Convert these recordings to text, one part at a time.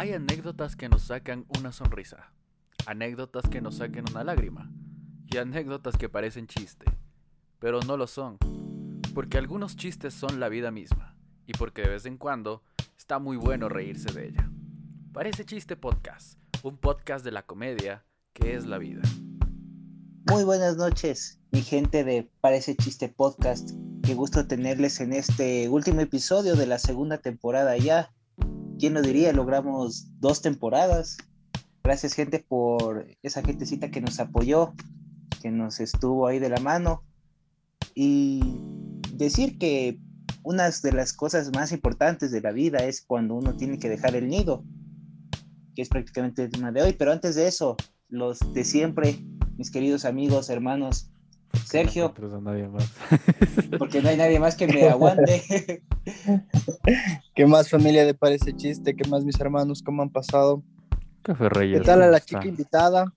Hay anécdotas que nos sacan una sonrisa, anécdotas que nos saquen una lágrima y anécdotas que parecen chiste, pero no lo son, porque algunos chistes son la vida misma y porque de vez en cuando está muy bueno reírse de ella. Parece chiste podcast, un podcast de la comedia que es la vida. Muy buenas noches, mi gente de Parece Chiste Podcast. Qué gusto tenerles en este último episodio de la segunda temporada ya. ¿Quién lo diría? Logramos dos temporadas. Gracias gente por esa gentecita que nos apoyó, que nos estuvo ahí de la mano. Y decir que una de las cosas más importantes de la vida es cuando uno tiene que dejar el nido, que es prácticamente el tema de hoy. Pero antes de eso, los de siempre, mis queridos amigos, hermanos. Sergio. porque no hay nadie más que me aguante. ¿Qué más familia de Parece Chiste? ¿Qué más mis hermanos? ¿Cómo han pasado? Café Reyes. ¿Qué tal a la chica invitada?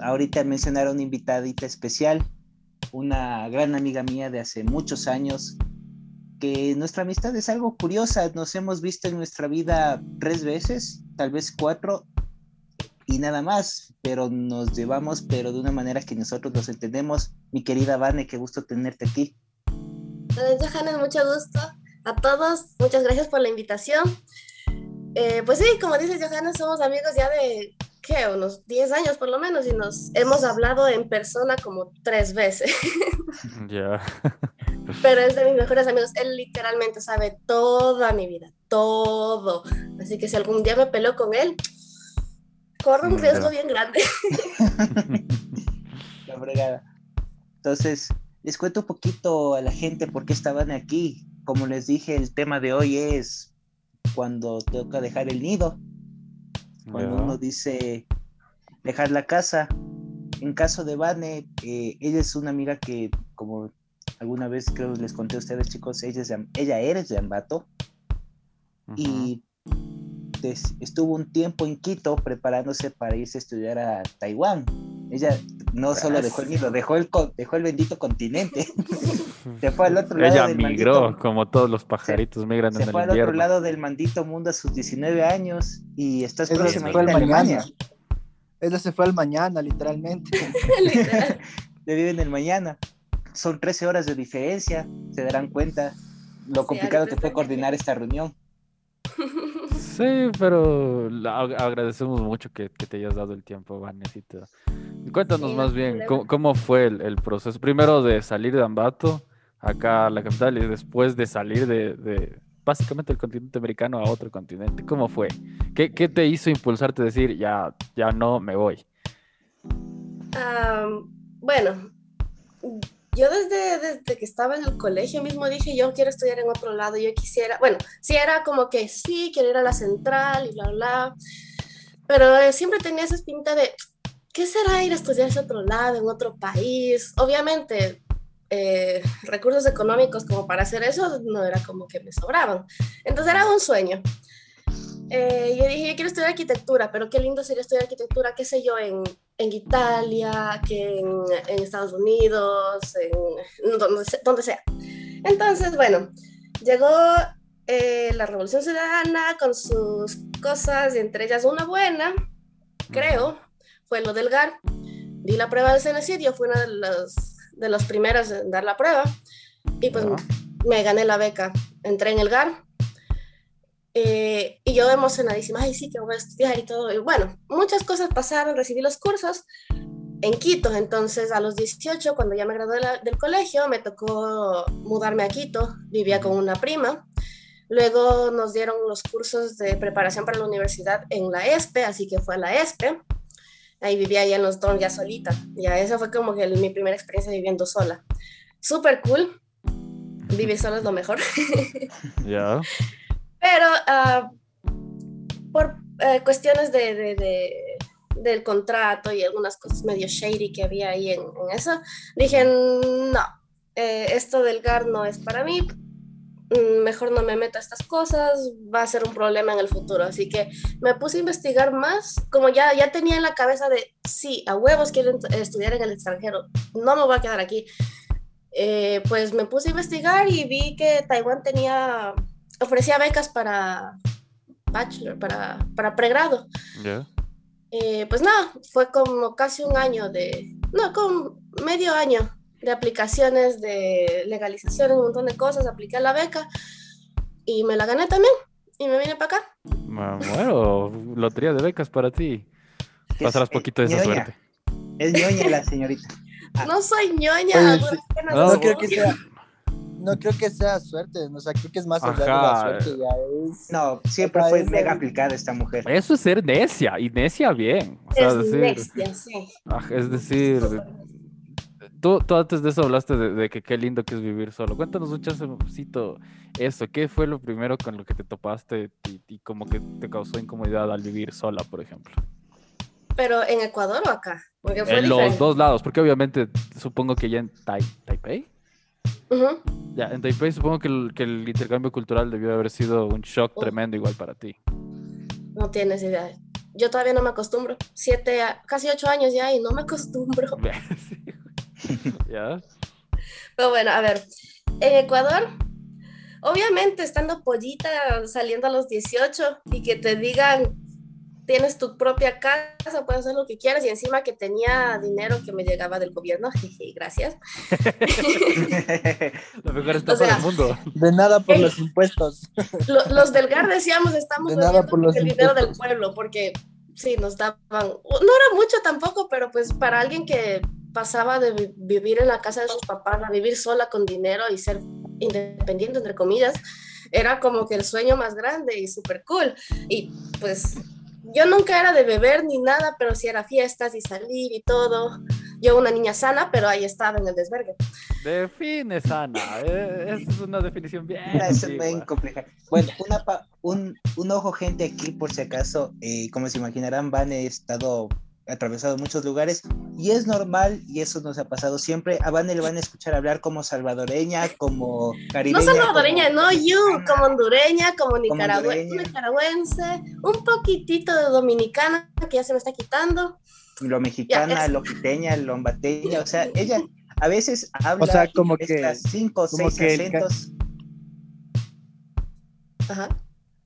Ahorita mencionaron una invitadita especial, una gran amiga mía de hace muchos años, que nuestra amistad es algo curiosa. Nos hemos visto en nuestra vida tres veces, tal vez cuatro, y nada más, pero nos llevamos, pero de una manera que nosotros nos entendemos. Mi querida Vane, qué gusto tenerte aquí. Johannes, mucho gusto. A todos, muchas gracias por la invitación. Eh, pues sí, como dice Johannes, somos amigos ya de, ¿qué? Unos 10 años por lo menos y nos hemos hablado en persona como tres veces. Ya. Pero es de mis mejores amigos. Él literalmente sabe toda mi vida, todo. Así que si algún día me peleo con él, corre un riesgo bien grande. La fregada. Entonces, les cuento un poquito a la gente por qué estaban aquí. Como les dije, el tema de hoy es cuando toca dejar el nido. Cuando Ya. uno dice dejar la casa. En caso de Vane, eh, ella es una amiga que, como alguna vez creo les conté a ustedes, chicos, ella, es de ella eres de Ambato y des- estuvo un tiempo en Quito preparándose para irse a estudiar a Taiwán. Ella no solo dejó el nido, dejó el, dejó el bendito continente. se fue al otro lado Ella del migró, maldito- como todos los pajaritos migran se en fue el al otro lado del maldito mundo a sus 19 años y estás se próxima a fue Alemania. mañana. Ella se fue al mañana, literalmente. Literal. Le viven el mañana. Son 13 horas de diferencia, se darán cuenta lo Sí, complicado ahorita que fue coordinar esta reunión. Sí, pero agradecemos mucho que, que te hayas dado el tiempo, Vanesita. Cuéntanos Sí, más bien. ¿cómo, cómo fue el, el proceso? Primero de salir de Ambato, acá a la capital, y después de salir de, de básicamente el continente americano a otro continente. ¿Cómo fue? ¿Qué, qué te hizo impulsarte a decir, ya, ya no me voy? Bueno, yo desde, desde que estaba en el colegio mismo dije, yo quiero estudiar en otro lado, yo quisiera, bueno, sí era como que sí, quiero ir a la central y bla, bla, pero eh, siempre tenía esa pinta de, ¿qué será ir a estudiar a otro lado, en otro país? Obviamente, eh, recursos económicos como para hacer eso no era como que me sobraban, entonces era un sueño. Eh, yo dije, yo quiero estudiar arquitectura, pero qué lindo sería estudiar arquitectura, qué sé yo, en, en Italia, que en, en Estados Unidos, en donde, donde sea. Entonces, bueno, llegó eh, la Revolución Ciudadana con sus cosas, y entre ellas una buena, creo, fue lo del GAR. Di la prueba del CENESID, yo fui una de los, de los primeros en dar la prueba, y pues me gané la beca. Entré en el GAR. Eh, y yo emocionadísima, ay, sí, que voy a estudiar y todo. Y bueno, muchas cosas pasaron, recibí los cursos en Quito. Entonces, a los 18, cuando ya me gradué de la- del colegio, me tocó mudarme a Quito. Vivía con una prima. Luego nos dieron los cursos de preparación para la universidad en la ESPE, así que fue a la ESPE. Ahí vivía ya en los dorms ya solita. Ya esa fue como que mi primera experiencia viviendo sola. Súper cool. Vivir sola es lo mejor. Ya. Pero ah, por eh, cuestiones de, de- de- del contrato y algunas cosas medio shady que había ahí en, en eso, dije, no, eh, esto del GAR no es para mí, mm, mejor no me meto a estas cosas, va a ser un problema en el futuro. Así que me puse a investigar más, como ya, ya tenía en la cabeza de, sí, a huevos quiero estudiar en el extranjero, no me voy a quedar aquí. Eh, pues me puse a investigar y vi que Taiwán tenía, ofrecía becas para, bachelor, para, para pregrado. Ya. Eh, pues nada, fue como casi un año de, no, como medio año de aplicaciones de legalización, un montón de cosas, apliqué a la beca y me la gané también y me vine para acá. Bueno, lotería de becas para ti. Pasarás Es- poquito de esa ñoña. suerte. Es ñoña la señorita. No soy ñoña, No, No creo que sea, no creo que sea suerte, o sea, creo que es más allá de la suerte, ya es. No, siempre fue mega aplicada esta mujer. Eso es ser necia, y necia bien. O sea, Es decir, necia, sí. ah, es decir, tú, tú antes de eso hablaste de, de que qué lindo que es vivir solo. Cuéntanos un chancecito eso. ¿Qué fue lo primero con lo que te topaste y, y como que te causó incomodidad al vivir sola, por ejemplo? Pero en Ecuador o acá, porque fue En los dos lados, porque obviamente supongo que ya en Tai- Taipei, Ya en Taipei supongo que el, que el intercambio cultural debió haber sido un shock Uf. tremendo igual para ti. No tienes idea. Yo todavía no me acostumbro. Siete, casi ocho años ya y no me acostumbro. ¿Ya? Pero bueno, a ver, en Ecuador, obviamente estando pollita, saliendo a los 18 y que te digan, tienes tu propia casa, puedes hacer lo que quieras y encima que tenía dinero que me llegaba del gobierno, jeje, gracias. La mejor estafa sea, del mundo. De nada por los impuestos. Lo- los del GAR decíamos, estamos De nada por los el dinero del impuestos. pueblo, porque sí, nos daban, no era mucho tampoco, pero pues para alguien que pasaba de vi- vivir en la casa de sus papás a vivir sola con dinero y ser independiente, entre comillas, era como que el sueño más grande y súper cool. Y pues yo nunca era de beber ni nada, pero sí era fiestas y salir y todo. Yo una niña sana, pero ahí estaba en el desvergue. Define sana. eh, Esa es una definición bien. Es compleja. Bueno, una pa- un, un ojo, gente, aquí por si acaso, eh, como se imaginarán, Van he estado atravesado muchos lugares y es normal y eso nos ha pasado siempre. A Van le van a escuchar hablar como salvadoreña, como No caribeña. salvadoreña, como- no you, como hondureña, como nicaragüense, un poquitito de dominicana que ya se me está quitando. lo mexicana, es- lo quiteña, lo ambateña, o sea, ella a veces habla sea, como que- cinco o seis que el acentos. Ajá.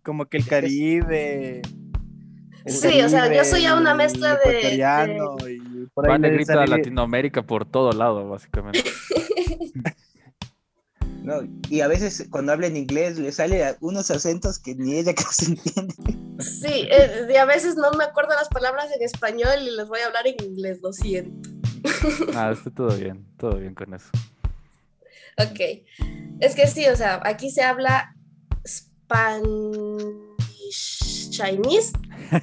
Como que el Caribe. Sí, o sea, yo soy ya una mezcla de- ecuatoriano y por ahí Va negrita sale- Latinoamérica por todo lado, básicamente. ¿no? Y a veces cuando habla en inglés le sale a unos acentos que ni ella casi entiende. Sí, eh, y a veces no me acuerdo las palabras en español y les voy a hablar en inglés, lo siento. Ah, está todo bien, todo bien con eso. Ok. Es que sí, o sea, aquí se habla Spanish Chinese.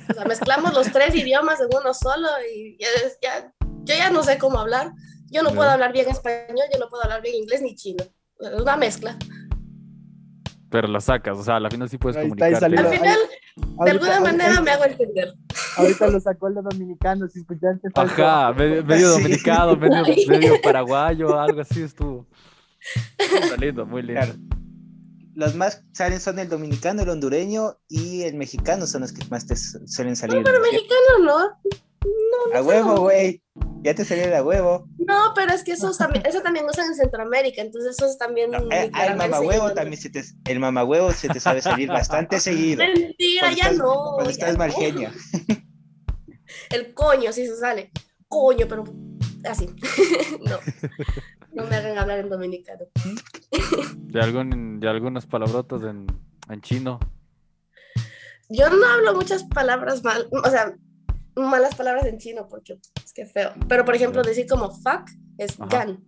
O sea, mezclamos los tres idiomas en uno solo y ya, ya- yo ya no sé cómo hablar. Yo no puedo hablar bien español, yo no puedo hablar bien inglés ni chino. Es una mezcla. Pero la sacas, o sea, a la final sí puedes salió. Al final, de Ahorita- alguna ahorita- manera me hago entender. Ahorita lo sacó el de dominicano, si escuchaste. Ajá, medio, medio Sí. dominicano, medio, medio paraguayo, algo así estuvo. Está lindo, muy lindo. Claro. Los más salen son el dominicano, el hondureño y el mexicano son los que más te su- suelen salir. Pero ¿no? mexicano no. A huevo, güey. Ya te salió a huevo. No, pero es que esos también, eso también usan en Centroamérica, entonces eso es también. No, eh, el mamahuevo también se te, el mamahuevo se te sabe salir bastante seguido. Mentira, ya estás- no. Cuando estás no. mal genia. El coño sí se sale. Coño, pero así. no. No me hagan hablar en dominicano. De, algún, de algunas palabrotas en, en chino. Yo no hablo muchas palabras mal, o sea, malas palabras en chino porque es que feo. Pero por ejemplo, decir como fuck es Ajá. gan.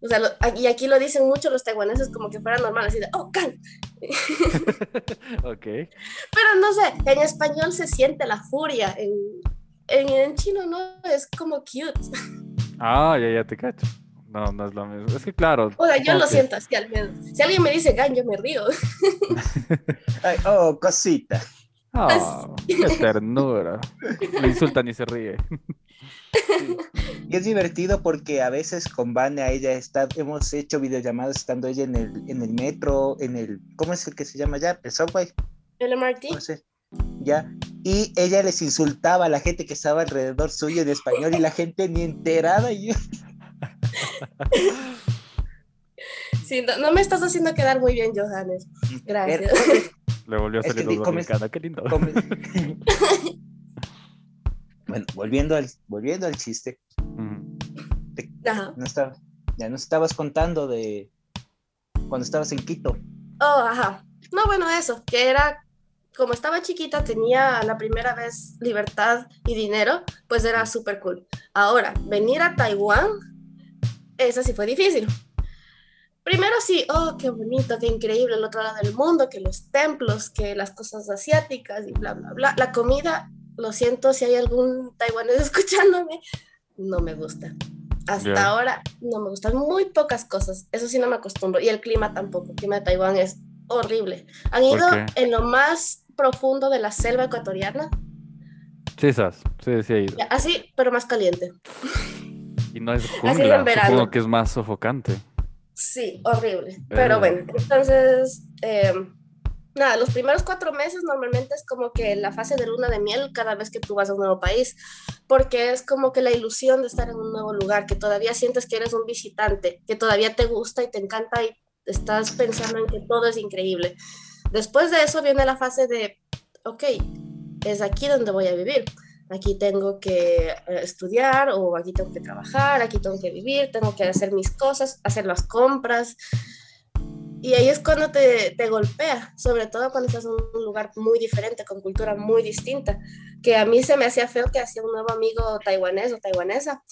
O sea, lo- y aquí lo dicen mucho los taiwaneses como que fuera normal, así de, oh, gan. ok. Pero no sé, en español se siente la furia, en, en, en chino no, es como cute. Ah, ya, ya te cacho. No, no es lo mismo. Es que claro. O sea, yo lo que- siento así al menos. Si alguien me dice gan, yo me río. Ay, oh, cosita. Ah, qué ternura. Le insultan y se ríe. Y es divertido porque a veces con Vane a ella está, hemos hecho videollamadas estando ella en el, en el metro, en el, ¿cómo es el que se llama ya? El subway, El Martí. no sé. Ya. Y ella les insultaba a la gente que estaba alrededor suyo en español y la gente ni enterada. Y yo, Sí, no, no me estás haciendo quedar muy bien, Johannes. Gracias. Le volvió a Es que salir comes- dominicana, qué lindo. Bueno, volviendo al, volviendo al chiste. Ajá. no estaba, ya nos estabas contando de cuando estabas en Quito. Oh, ajá. No, bueno, eso, que era, como estaba chiquita, tenía la primera vez libertad y dinero, pues era súper cool. Ahora, venir a Taiwán, eso sí fue difícil. Primero sí, oh, qué bonito, qué increíble el otro lado del mundo, que los templos, que las cosas asiáticas y bla, bla, bla. La comida, lo siento si hay algún taiwanés escuchándome, no me gusta. Hasta ahora no me gustan muy pocas cosas, eso sí no me acostumbro. Y el clima tampoco, el clima de Taiwán es horrible. ¿Han ¿Por ido en lo más profundo de la selva ecuatoriana? Chisas, sí, sí. Ya, Así, pero más caliente. Y no es en jungla, verano. supongo que es más sofocante. Sí, horrible. Eh. Pero bueno, entonces, eh, nada, los primeros cuatro meses normalmente es como que la fase de luna de miel cada vez que tú vas a un nuevo país, porque es como que la ilusión de estar en un nuevo lugar, que todavía sientes que eres un visitante, que todavía te gusta y te encanta y estás pensando en que todo es increíble. Después de eso viene la fase de, ok, es aquí donde voy a vivir. Aquí tengo que eh, estudiar o aquí tengo que trabajar, aquí tengo que vivir, tengo que hacer mis cosas, hacer las compras. Y ahí es cuando te, te golpea, sobre todo cuando estás en un lugar muy diferente, con cultura muy distinta, que a mí se me hacía feo que hacía un nuevo amigo taiwanés o taiwanesa.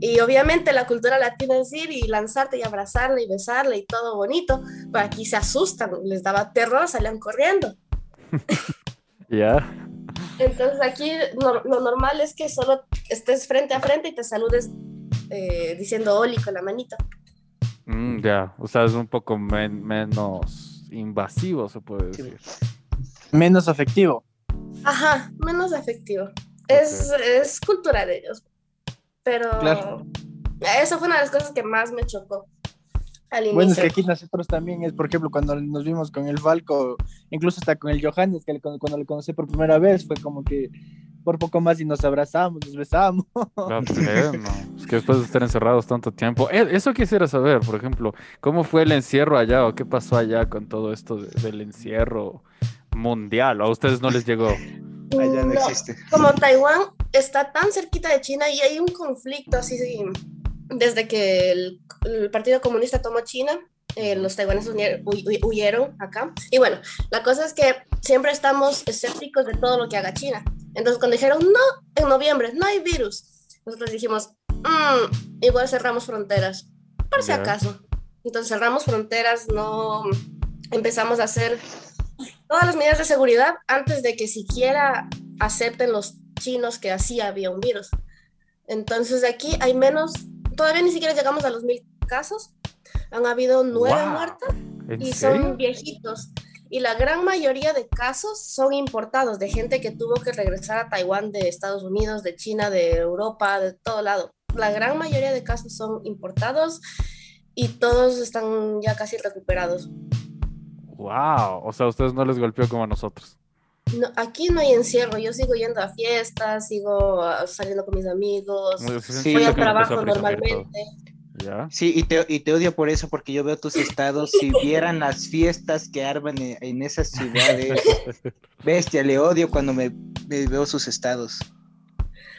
Y obviamente la cultura latina es ir y lanzarte y abrazarle y besarle y todo bonito, pero aquí se asustan, les daba terror, salían corriendo. Ya. Entonces aquí no- lo normal es que solo estés frente a frente y te saludes eh, diciendo Oli con la manita. Mm, ya. O sea, es un poco men- menos invasivo, se puede Sí. decir. Menos afectivo. Ajá, menos afectivo. Es, es cultura de ellos. Pero Claro. eso fue una de las cosas que más me chocó. Bueno, es que aquí nosotros también es, por ejemplo, cuando nos vimos con el Falco, incluso hasta con el Johannes, que cuando, cuando le conocí por primera vez, fue como que por poco más y nos abrazamos, nos besamos. Es que después de estar encerrados tanto tiempo. Eh, Eso quisiera saber, por ejemplo, ¿cómo fue el encierro allá o qué pasó allá con todo esto de- del encierro mundial? ¿O a ustedes no les llegó? Allá no No, existe. como Taiwán está tan cerquita de China y hay un conflicto así sí, desde que el, el Partido Comunista tomó China, eh, los taiwaneses huye- huy- huy- huyeron acá. Y bueno, la cosa es que siempre estamos escépticos de todo lo que haga China. Entonces cuando dijeron, no, en noviembre no hay virus, nosotros dijimos, "Mm, igual cerramos fronteras, por si acaso. Entonces cerramos fronteras, no empezamos a hacer todas las medidas de seguridad antes de que siquiera acepten los chinos que así había un virus. Entonces aquí hay menos, todavía ni siquiera llegamos a los mil casos. Han habido nueve Wow. muertes ¿En y serio? son viejitos. Y la gran mayoría de casos son importados de gente que tuvo que regresar a Taiwán de Estados Unidos, de China, de Europa, de todo lado. La gran mayoría de casos son importados y todos están ya casi recuperados. Wow. O sea, a ustedes no les golpeó como a nosotros. No, aquí no hay encierro, yo sigo yendo a fiestas, sigo ah, saliendo con mis amigos, sí, voy al trabajo normalmente. ¿Ya? Sí, y te, y te odio por eso, porque yo veo tus estados. Si vieran las fiestas que arman en, en esas ciudades, bestia, le odio cuando me, me veo sus estados.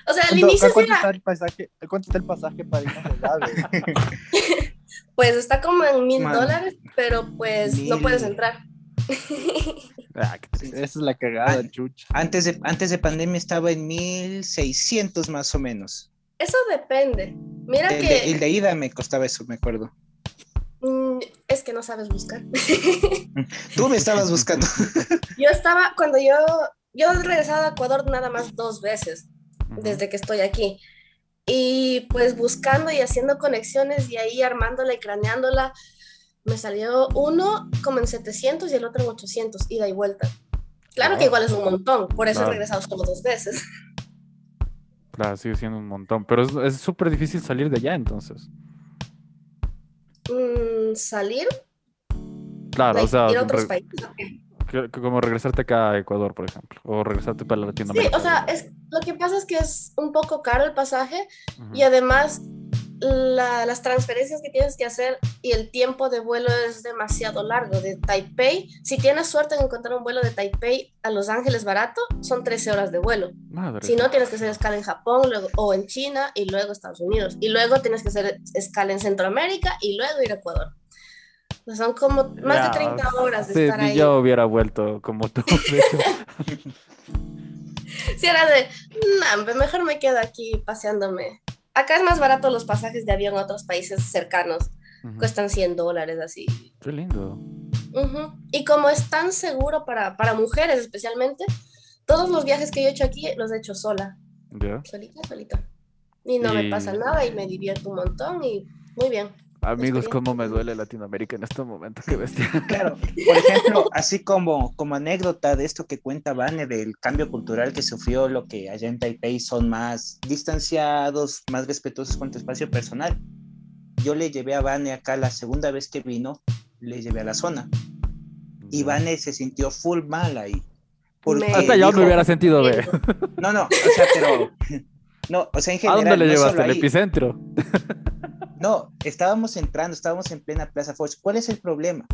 O sea, al ¿Cuánto, inicio sí cuánto era, está el pasaje, ¿Cuánto está el pasaje para irnos al pues está como en mil Man. dólares, pero pues no puedes entrar. Ah. Esa es la cagada, chucha. Antes de, antes de pandemia estaba en 1600 más o menos. Eso depende. Mira El que de, el de ida me costaba eso, me acuerdo. mm, es que no sabes buscar. Tú me estabas buscando. yo estaba, cuando yo, yo he regresado a Ecuador nada más dos veces. Desde que estoy aquí. Y pues buscando y haciendo conexiones y ahí armándola y craneándola, me salió uno como en 700 y el otro en 800, ida y vuelta. Claro que Wow. igual es un montón, por eso Claro. he regresado solo dos veces. Claro, sigue siendo un montón. Pero es- súper difícil salir de allá entonces. Mm, salir, Claro, o sea, ir como regresarte acá a Ecuador, por ejemplo. O regresarte para Sí, Latinoamérica. o sea, es, lo que pasa es que es un poco caro el pasaje Ujú. y además la- las transferencias que tienes que hacer y el tiempo de vuelo es demasiado largo. De Taipei, si tienes suerte en encontrar un vuelo de Taipei a Los Ángeles barato, son 13 horas de vuelo. Madre. Si no, tienes que hacer escala en Japón luego, o en China y luego Estados Unidos. Y luego tienes que hacer escala en Centroamérica y luego ir a Ecuador. Sea, son como más Ya, de 30 horas de sí, estar ahí. yo hubiera vuelto como tú. Si era de, "Nah, hombre, mejor me quedo aquí paseándome. Acá es más barato los pasajes de avión a otros países cercanos. Cuestan 100 dólares así. Qué lindo. Y como es tan seguro para, para mujeres especialmente, todos los viajes que yo he hecho aquí los he hecho sola. Ya. Solita, solita. Y no Y- me pasa nada y me divierto un montón y muy bien. Amigos, cómo me duele Latinoamérica en este momento. Qué bestia. Claro, por ejemplo, así como, como anécdota de esto que cuenta Vane del cambio cultural que sufrió, lo que allá en Taipei son más distanciados, más respetuosos con tu espacio personal. Yo le llevé a Vane acá la segunda vez que vino, le llevé a la zona y Vane se sintió full mal ahí. Porque Hasta yo me hubiera sentido ver. No, no, o sea, pero... No, o sea, en ¿A general... dónde le no llevaste? ¿El epicentro? No, estábamos entrando, estábamos en plena Plaza Foch. ¿Cuál es el problema?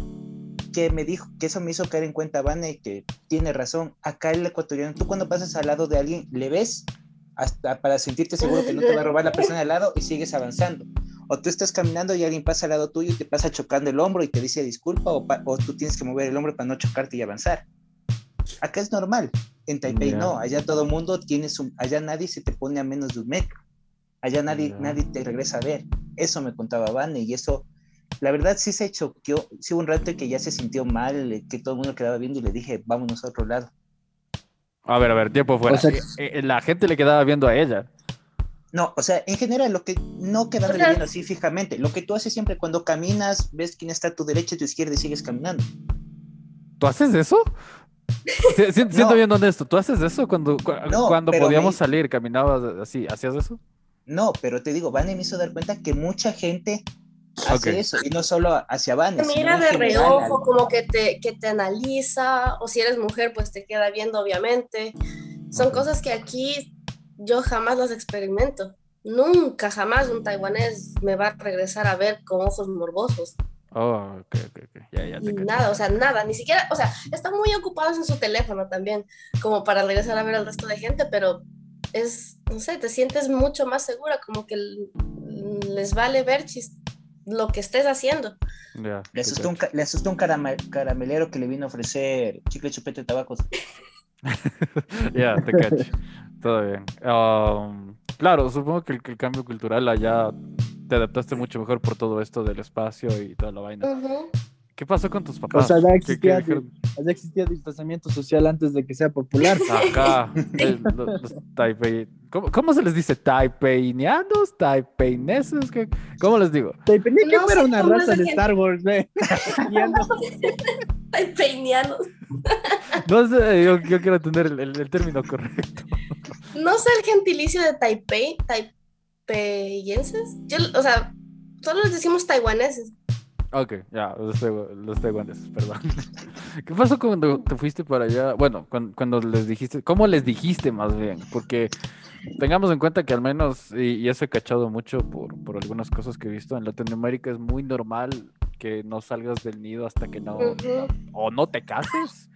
Que me dijo, que eso me hizo caer en cuenta, Vane, que tiene razón. Acá el ecuatoriano, tú cuando pasas al lado de alguien, le ves hasta para sentirte seguro que no te va a robar la persona al lado y sigues avanzando. O tú estás caminando y alguien pasa al lado tuyo y te pasa chocando el hombro y te dice disculpa, o, o tú tienes que mover el hombro para no chocarte y avanzar. Acá es normal. En Taipei Ya. no, allá todo mundo tiene su, allá nadie se te pone a menos de un metro. Allá nadie, nadie te regresa a ver. Eso me contaba Vane y eso, la verdad sí se choqueó, sí hubo un rato en que ya se sintió mal, eh, que todo el mundo quedaba viendo y le dije, vámonos a otro lado. A ver, a ver, tiempo fuera. O sea- Eh, eh, la gente le quedaba viendo a ella. No, o sea, en general, lo que no Ajá. viendo así fijamente, lo que tú haces siempre cuando caminas, ves quién está a tu derecha y tu izquierda y sigues caminando. ¿Tú haces eso? Si- si- Siento No. bien honesto. ¿Tú haces eso cuando, cu- No, cuando podíamos me- salir? ¿Caminabas así? ¿Hacías eso? No, pero te digo, Vane me hizo dar cuenta que mucha gente hace Ok. eso, y no solo hacia Vane. Mira de reojo, como que te, que te analiza, o si eres mujer, pues te queda viendo, obviamente. Son cosas que aquí yo jamás las experimento. Nunca, jamás un taiwanés me va a regresar a ver con ojos morbosos. Oh, ok, ok, ok. Ya, ya te nada, o sea, nada, ni siquiera, o sea, están muy ocupados en su teléfono también, como para regresar a ver al resto de gente, pero es, no sé, te sientes mucho más segura, como que les vale ver chis- lo que estés haciendo. Le asustó, un, le asustó un carama- caramelero que le vino a ofrecer chicle, chupete, tabacos. Ya, te cacho. Todo bien. Um, claro, supongo que el, cambio cultural allá te adaptaste mucho mejor por todo esto del espacio y toda la vaina. Ujú. ¿Qué pasó con tus O papás? sea, ya ¿Qué- qué existía, ya existía distanciamiento social antes de que sea popular. Acá, el- los, los taipei- ¿Cómo, cómo se les dice? ¿Taipeinianos? ¿Taipeineses? ¿Qué- ¿Cómo les digo? Que No fuera sé una raza de gente. Star Wars, no. Taipeinianos. No sé, yo, yo quiero tener el, el- el término correcto. No sé el gentilicio de Taipei, taipeyenses. Yo, o sea, solo les decimos taiwaneses. Ok, ya, los, taiwaneses, perdón. ¿Qué pasó cuando te fuiste para allá? Bueno, cuan- cuando, les dijiste, ¿cómo les dijiste más bien? Porque tengamos en cuenta que al menos, y, y eso he cachado mucho por, por algunas cosas que he visto, en Latinoamérica es muy normal que no salgas del nido hasta que no, o no te cases,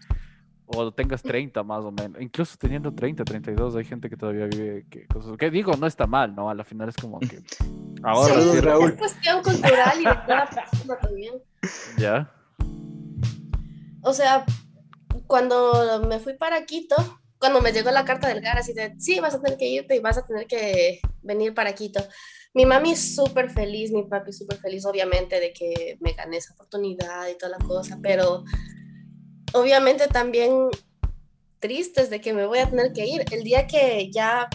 o tengas 30 más o menos. Incluso teniendo 30, 32, hay gente que todavía vive que cosas, que digo, no está mal, ¿no? A la final es como que ahora Saludos, sí- Raúl. Es cuestión cultural y de cada persona también. ya. O sea, cuando me fui para Quito, cuando me llegó la carta del GAR, así de, sí, vas a tener que irte y vas a tener que venir para Quito. Mi mami es súper feliz, mi papi súper feliz, obviamente, de que me gané esa oportunidad y toda la cosa, pero obviamente también tristes de que me voy a tener que ir. El día que ya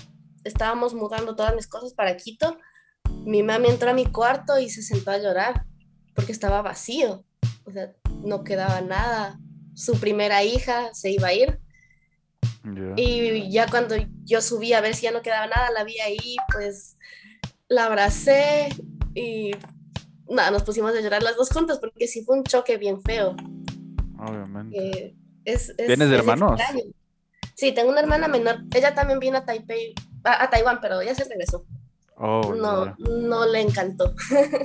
estábamos mudando todas mis cosas para Quito, mi mami entró a mi cuarto y se sentó a llorar porque estaba vacío. O sea, no quedaba nada. Su primera hija se iba a ir y ya cuando yo subí a ver si ya no quedaba nada, la vi ahí, pues la abracé y nada, nos pusimos a llorar las dos juntas porque sí fue un choque bien feo. Obviamente. Eh, es, es- ¿Tienes es hermanos? extraño. Sí, tengo una hermana menor. Ella también vino a Taipei, a, a Taiwán, pero ya se regresó. Oh, no, no le encantó.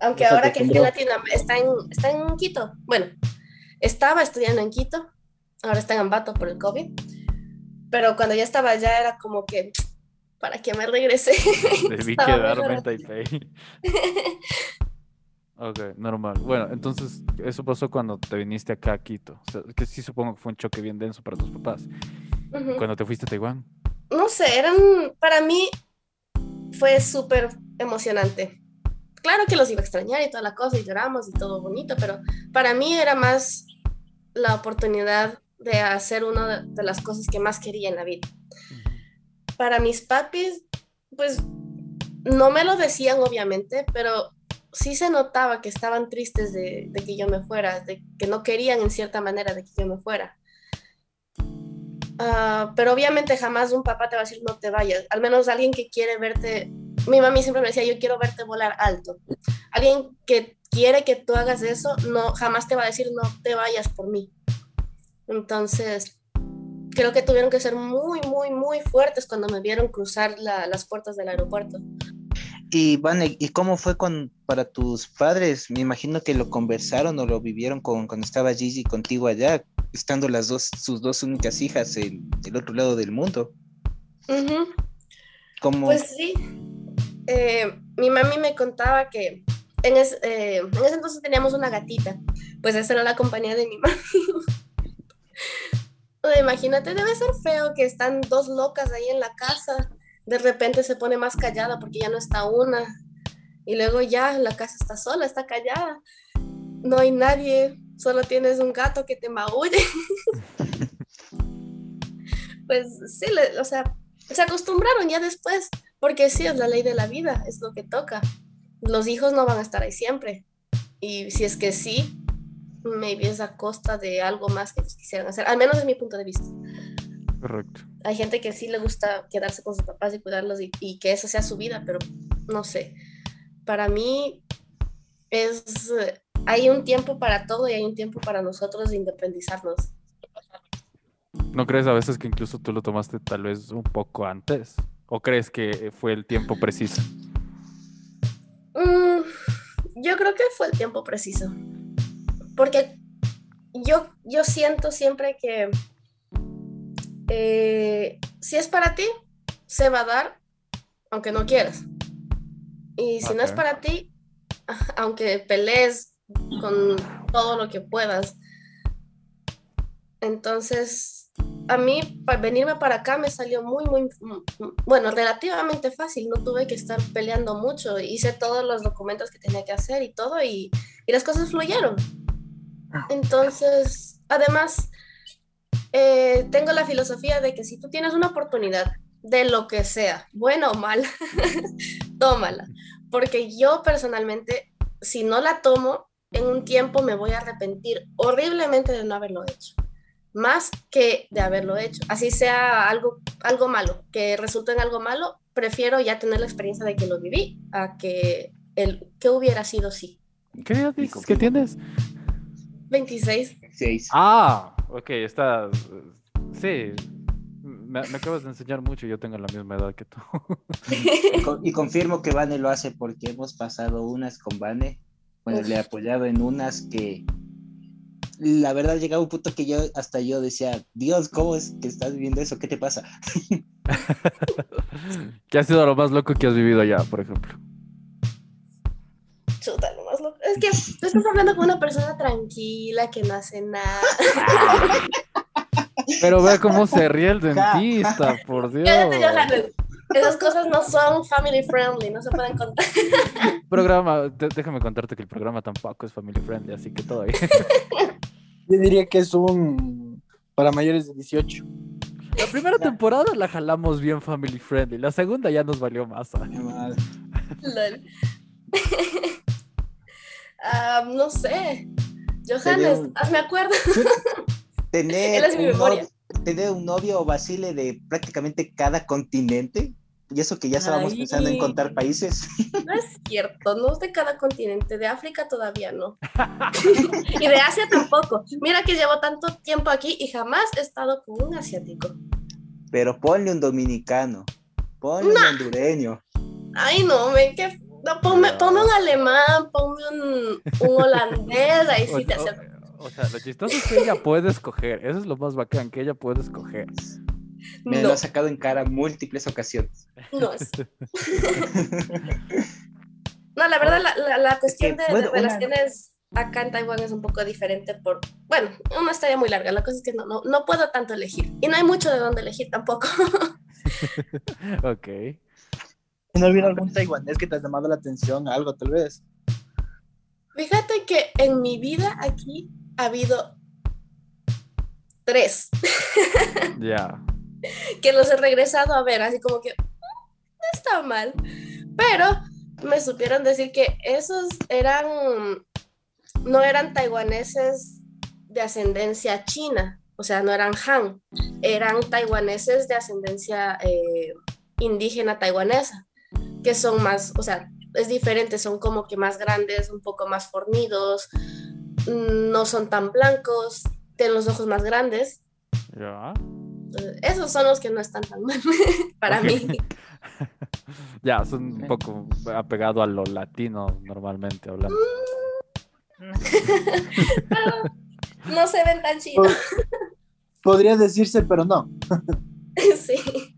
Aunque ahora que aquí en. Latinoamérica está en, está en Quito. Bueno, estaba estudiando en Quito, ahora está en Ambato por el COVID. Pero cuando ya estaba allá era como que, ¿para qué me regresé? Debí quedarme en Taipei. Ok, normal. Bueno, entonces eso pasó cuando te viniste acá a Quito. O sea, que sí supongo que fue un choque bien denso para tus papás. Ujú. Cuando te fuiste a Taiwán. no sé, eran, para mí fue súper emocionante. Claro que los iba a extrañar y toda la cosa, y lloramos y todo bonito, pero para mí era más la oportunidad de hacer una de, de las cosas que más quería en la vida. Para mis papis, pues no me lo decían obviamente, pero sí se notaba que estaban tristes de, que yo me fuera, de que no querían en cierta manera de que yo me fuera. Ah, pero obviamente jamás un papá te va a decir no te vayas. Al menos alguien que quiere verte. Mi mami siempre me decía yo quiero verte volar alto. Alguien que quiere que tú hagas eso no jamás te va a decir no te vayas por mí. Entonces creo que tuvieron que ser muy muy muy fuertes cuando me vieron cruzar la- las puertas del aeropuerto. Y Vane, ¿y cómo fue con, para tus padres? Me imagino que lo conversaron o lo vivieron con, cuando estaba Gigi contigo allá, estando las dos, sus dos únicas hijas en el otro lado del mundo. ¿Cómo? Pues sí. Eh, mi mami me contaba que en, es- eh, en ese entonces teníamos una gatita. Pues esa era la compañía de mi mami. Imagínate, debe ser feo que están dos locas ahí en la casa. De repente se pone más callada porque ya no está una. Y luego ya la casa está sola, está callada. No hay nadie, solo tienes un gato que te maulle. pues sí, le- o sea, se acostumbraron ya después, porque sí, es la ley de la vida, es lo que toca. Los hijos no van a estar ahí siempre. Y si es que sí, maybe es a costa de algo más que quisieran hacer, al menos desde mi punto de vista. Correcto. Hay gente que sí le gusta quedarse con sus papás y cuidarlos y, y que esa sea su vida, pero no sé. Para mí es, hay un tiempo para todo y hay un tiempo para nosotros de independizarnos. ¿No crees a veces que incluso tú lo tomaste tal vez un poco antes? ¿O crees que fue el tiempo preciso? Mm, yo creo que fue el tiempo preciso. Porque yo, yo siento siempre que eh, si es para ti, se va a dar, aunque no quieras. Y si no es para ti, aunque pelees con todo lo que puedas. Entonces, a mí para venirme para acá me salió muy, muy, bueno, relativamente fácil. No tuve que estar peleando mucho. Hice todos los documentos que tenía que hacer y todo y, y las cosas fluyeron. Entonces, además, eh, tengo la filosofía de que si tú tienes una oportunidad de lo que sea, buena o mala, tómala. Porque yo personalmente, si no la tomo, en un tiempo me voy a arrepentir horriblemente de no haberlo hecho. Más que de haberlo hecho. Así sea algo, algo malo, que resulte en algo malo, prefiero ya tener la experiencia de que lo viví a que el que hubiera sido sí. ¿Qué edad dices que tienes? 26. Seis. Ah, ok, está. Sí. Me, me acabas de enseñar mucho, yo tengo la misma edad que tú. Y, con- y confirmo que Vane lo hace porque hemos pasado unas con Vane. Bueno, Uf. le he apoyado en unas que la verdad llegaba un punto que yo hasta yo decía, Dios, ¿cómo es que estás viviendo eso? ¿Qué te pasa? ¿Qué ha sido lo más loco que has vivido allá, por ejemplo? Chuta, lo más loco. Es que tú estás hablando con una persona tranquila que no hace nada. Pero ve cómo se ríe el dentista, por Dios. Esas cosas no son family friendly, no se pueden contar. Programa, déjame contarte que el programa tampoco es family friendly, así que todo bien. Yo diría que es un para mayores de 18. La primera temporada la jalamos bien family friendly, la segunda ya nos valió más. Lol. Ah, no sé. Johannes, un- hazme acuerdo. Tener, Él es mi un memoria. novio, tener un novio o Basile de prácticamente cada continente. Y eso que ya estábamos Ay. pensando en contar países. No es cierto, no es de cada continente, de África todavía no. y de Asia tampoco. Mira que llevo tanto tiempo aquí y jamás he estado con un asiático. Pero ponle un dominicano. Ponle un hondureño. Ay, no, me que no, ponme, ponme un alemán, ponme un, un holandés, ahí O, sí te o- acepto. o sea, lo chistoso es que ella puede escoger. Eso es lo más bacán, que ella puede escoger. Me No, lo ha sacado en cara múltiples ocasiones. no es. No, la verdad, la, la, la cuestión de, de bueno, relaciones acá en Taiwán es un poco diferente por, bueno, una historia muy larga, la cosa es que no, no, no puedo tanto elegir y no hay mucho de dónde elegir tampoco. Ok. ¿Y no hubiera algún taiwanés que te ha llamado la atención, algo tal vez? Fíjate que en mi vida aquí ha habido tres Ya. que los he regresado a ver, así como que "Mm, no está mal, pero me supieron decir que esos eran, no eran taiwaneses de ascendencia china, o sea, no eran Han, eran taiwaneses de ascendencia eh, indígena taiwanesa, que son más, o sea, es diferente, son como que más grandes, un poco más fornidos, mm, no son tan blancos, tienen los ojos más grandes. Ya. Entonces, Esos son los que no están tan mal para mí. Ya, son un poco apegado a lo latino normalmente hablando. No se ven tan chidos. Podría decirse, pero no. Sí.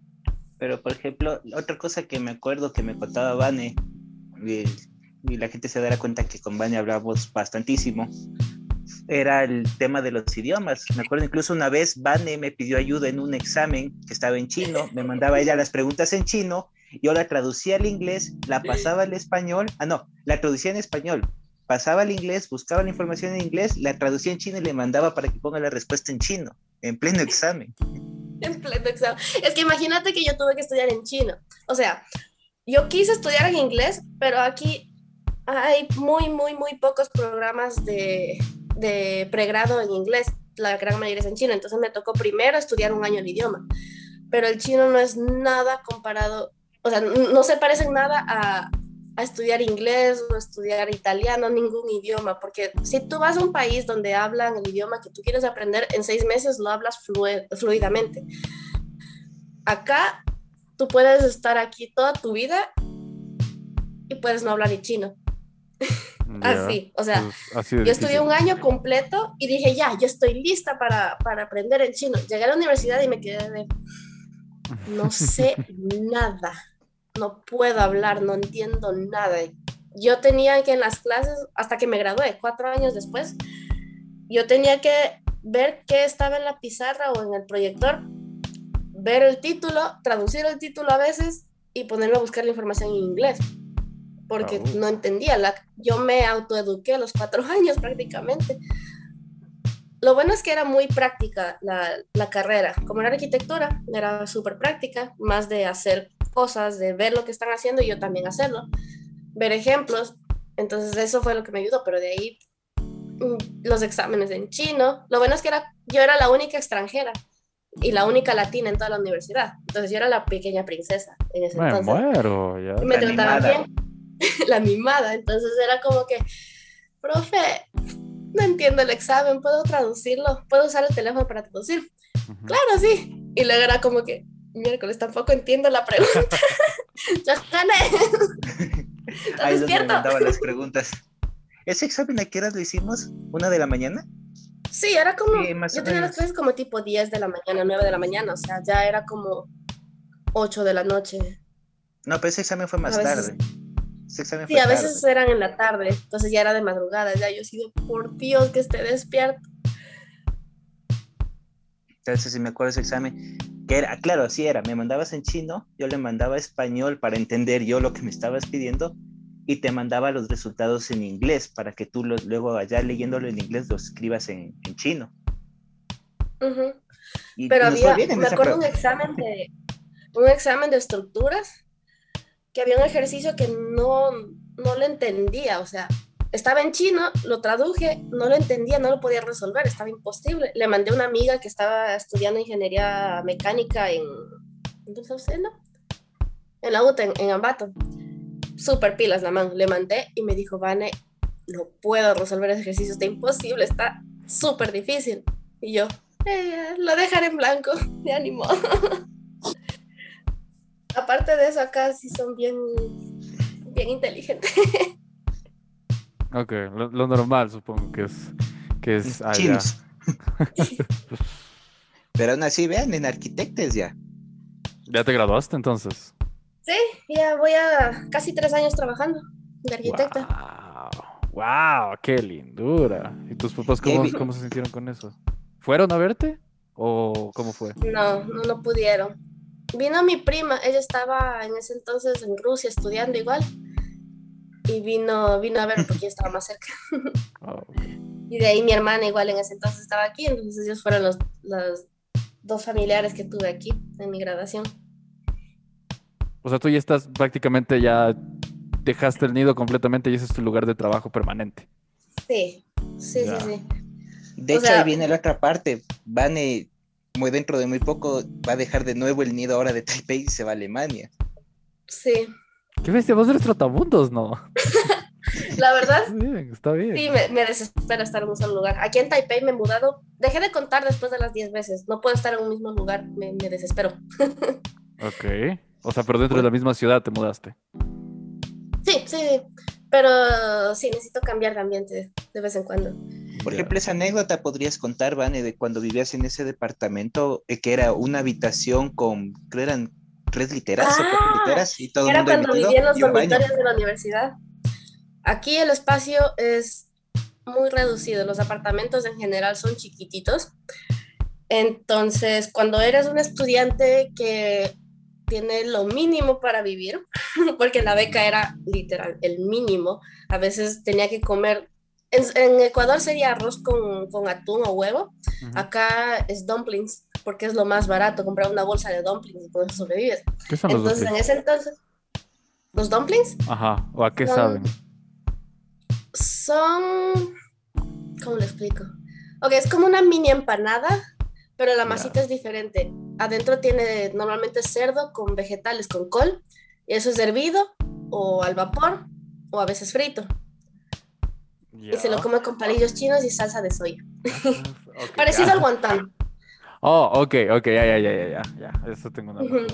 Pero, por ejemplo, otra cosa que me acuerdo que me contaba Vane, y, la gente se dará cuenta que con Vane hablamos bastantísimo, era el tema de los idiomas. Me acuerdo incluso una vez Vane me pidió ayuda en un examen que estaba en chino, me mandaba ella las preguntas en chino, yo la traducía al inglés, la pasaba al español, ah, no, la traducía en español, pasaba al inglés, buscaba la información en inglés, la traducía en chino y le mandaba para que ponga la respuesta en chino, en pleno examen. En examen. Es que imagínate que yo tuve que estudiar en chino. O sea, yo quise estudiar en inglés, pero aquí hay muy, muy, muy pocos programas de, de pregrado en inglés. La gran mayoría es en chino. Entonces me tocó primero estudiar un año el idioma. Pero el chino no es nada comparado, o sea, no se parece nada a, a estudiar inglés o estudiar italiano, ningún idioma, porque si tú vas a un país donde hablan el idioma que tú quieres aprender, en seis meses lo hablas flue- fluidamente. Acá tú puedes estar aquí toda tu vida y puedes no hablar ni chino. Ya. Así, o sea, Es así yo estudié un año completo y dije, ya, yo estoy lista para, para aprender el chino. Llegué a la universidad y me quedé de, no sé nada, no puedo hablar, no entiendo nada. Yo tenía que en las clases, hasta que me gradué, cuatro años después, yo tenía que ver qué estaba en la pizarra o en el proyector, ver el título, traducir el título a veces y ponerme a buscar la información en inglés, porque Oh. no entendía. La, yo me autoeduqué a los cuatro años prácticamente. Lo bueno es que era muy práctica la, la carrera. Como era arquitectura, era súper práctica, más de hacer cosas, de ver lo que están haciendo y yo también hacerlo, ver ejemplos. Entonces eso fue lo que me ayudó, pero de ahí mm, los exámenes en chino. Lo bueno es que era, yo era la única extranjera y la única latina en toda la universidad. Entonces yo era la pequeña princesa en ese Me entonces. muero, ya. Y me La trataban mimada. bien. la mimada. Entonces era como que, profe, no entiendo el examen, ¿puedo traducirlo? ¿Puedo usar el teléfono para traducir? Ujú. Claro, sí. Y luego era como que, miércoles, tampoco entiendo la pregunta. ya gané. ¿Estás Ahí es donde me despierto? mandaba las preguntas. ¿Ese examen a qué horas lo hicimos? ¿Una de la mañana? Sí, era como, Sí, más o yo tenía las clases como tipo 10 de la mañana, 9 de la mañana, o sea, ya era como 8 de la noche. No, pero ese examen fue más veces- tarde. Ese examen Sí, fue a veces tarde. eran en la tarde, entonces ya era de madrugada, ya yo sido, por Dios, que esté despierto. Entonces, si me acuerdo ese examen, que era, claro, así era, me mandabas en chino, yo le mandaba español para entender yo lo que me estabas pidiendo y te mandaba los resultados en inglés para que tú los, luego allá leyéndolo en inglés lo escribas en, en chino. Y Pero había, me acuerdo un examen de un examen de estructuras que había un ejercicio que no, no lo entendía, o sea, estaba en chino, lo traduje, no lo entendía, no lo podía resolver, estaba imposible. Le mandé a una amiga que estaba estudiando ingeniería mecánica en, ¿dónde no? En la UTA, en, en Ambato. Super pilas la mano. Le mandé y me dijo, Vane, no puedo resolver ese ejercicio, está imposible, está súper difícil. Y yo, eh, lo dejaré en blanco, de ánimo. aparte de eso, acá sí son bien, bien inteligentes. Ok, lo, lo normal supongo que es que es allá. Chinos. Pero aún así, vean, en arquitectos ya. ¿Ya te graduaste entonces? Sí, ya voy a casi tres años trabajando de arquitecta. Wow, wow, qué lindura. ¿Y tus papás cómo, cómo se sintieron con eso? ¿Fueron a verte? ¿O cómo fue? No, no, no pudieron. Vino mi prima, ella estaba en ese entonces en Rusia estudiando igual. Y vino, vino a verme porque yo estaba más cerca. Oh, Y de ahí mi hermana igual en ese entonces estaba aquí, entonces ellos fueron los, los dos familiares que tuve aquí en mi graduación. O sea, tú ya estás prácticamente ya dejaste el nido completamente y ese es tu lugar de trabajo permanente. Sí, sí, Ya. sí, sí. De O hecho, sea- ahí viene la otra parte. Vane, muy dentro de muy poco, va a dejar de nuevo el nido ahora de Taipei y se va a Alemania. Sí, ¿Qué bestia? Vos eres trotabundos, ¿no? la verdad, Está bien, está bien. sí, me, me desespera estar en un solo lugar. Aquí en Taipei me he mudado, dejé de contar después de las 10 veces. No puedo estar en un mismo lugar, me, me desespero. Ok. O sea, pero dentro de la misma ciudad te mudaste. Sí, sí, sí, pero sí, necesito cambiar de ambiente de vez en cuando. Por ejemplo, esa anécdota podrías contar, Vane, de cuando vivías en ese departamento, eh, que era una habitación con, creo eran tres literas Ah, literas y todo el Era mundo cuando vivía en los dormitorios de la universidad. Aquí el espacio es muy reducido, los apartamentos en general son chiquititos. Entonces, cuando eres un estudiante que tiene lo mínimo para vivir, porque la beca era literal el mínimo, a veces tenía que comer, en, en Ecuador sería arroz con, con atún o huevo, acá es dumplings, porque es lo más barato, comprar una bolsa de dumplings y con eso sobrevives. ¿Qué son los Entonces, en ese entonces, los dumplings Ajá. ¿O a qué Son- saben? son. ¿Cómo lo explico? Ok, es como una mini empanada, pero la masita es diferente. Adentro tiene normalmente cerdo con vegetales, con col, y eso es hervido o al vapor o a veces frito. Y se lo come con palillos chinos y salsa de soya. Ok, Parecido al guantán. Oh, ok, ok, ya, ya, ya, ya, ya, ya. Eso tengo una mejor.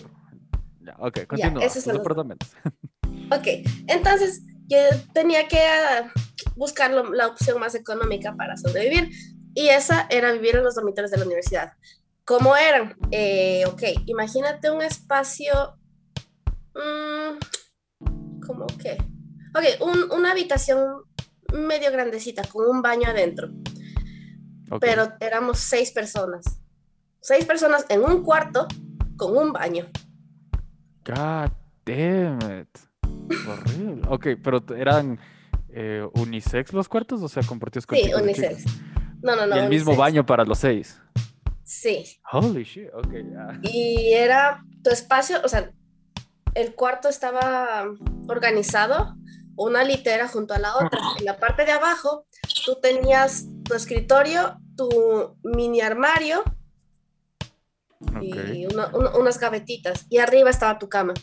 Ya, ok, continúa. esos son los- apartamentos. Ok, entonces yo tenía que ah, buscar lo- la opción más económica para sobrevivir y esa era vivir en los dormitorios de la universidad. ¿Cómo eran? Eh, ok, imagínate un espacio, mm, ¿cómo qué? Ok, un- una habitación medio grandecita con un baño adentro, pero éramos seis personas. Seis personas en un cuarto con un baño. God damn it. Horrible. Ok, pero eran eh, unisex los cuartos, o sea, compartidos con Sí, chicos unisex. No, no, no. y el mismo baño para los seis. Sí. Holy shit, ok, ya. Y era tu espacio, o sea, el cuarto estaba organizado, una litera junto a la otra. En la parte de abajo, tú tenías tu escritorio, tu mini armario Y una- una- unas gavetitas. Y arriba estaba tu cama.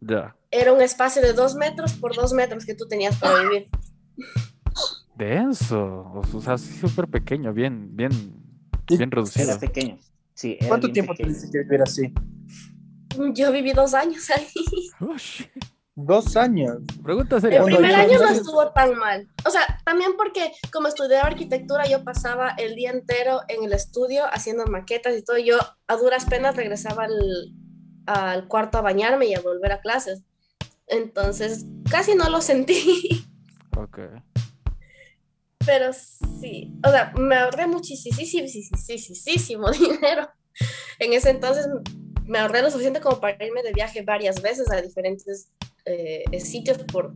ya. Era un espacio de dos metros por dos metros que tú tenías para vivir. Denso. O sea, sí, súper pequeño, bien, bien, ¿Y bien reducido. Era pequeño. Sí, era ¿Cuánto tiempo pequeño. tuviste que vivir así? Yo viví dos años ahí. Oh, shit. Dos años. Pregunta seria. El primer año no estuvo tan mal. O sea, también porque como estudiaba arquitectura, yo pasaba el día entero en el estudio haciendo maquetas y todo. Yo a duras penas regresaba al, al cuarto a bañarme y a volver a clases. Entonces, casi no lo sentí. Ok. Pero sí, o sea, me ahorré muchísimo dinero. En ese entonces me ahorré lo suficiente como para irme de viaje varias veces a diferentes eh, sitios. Por,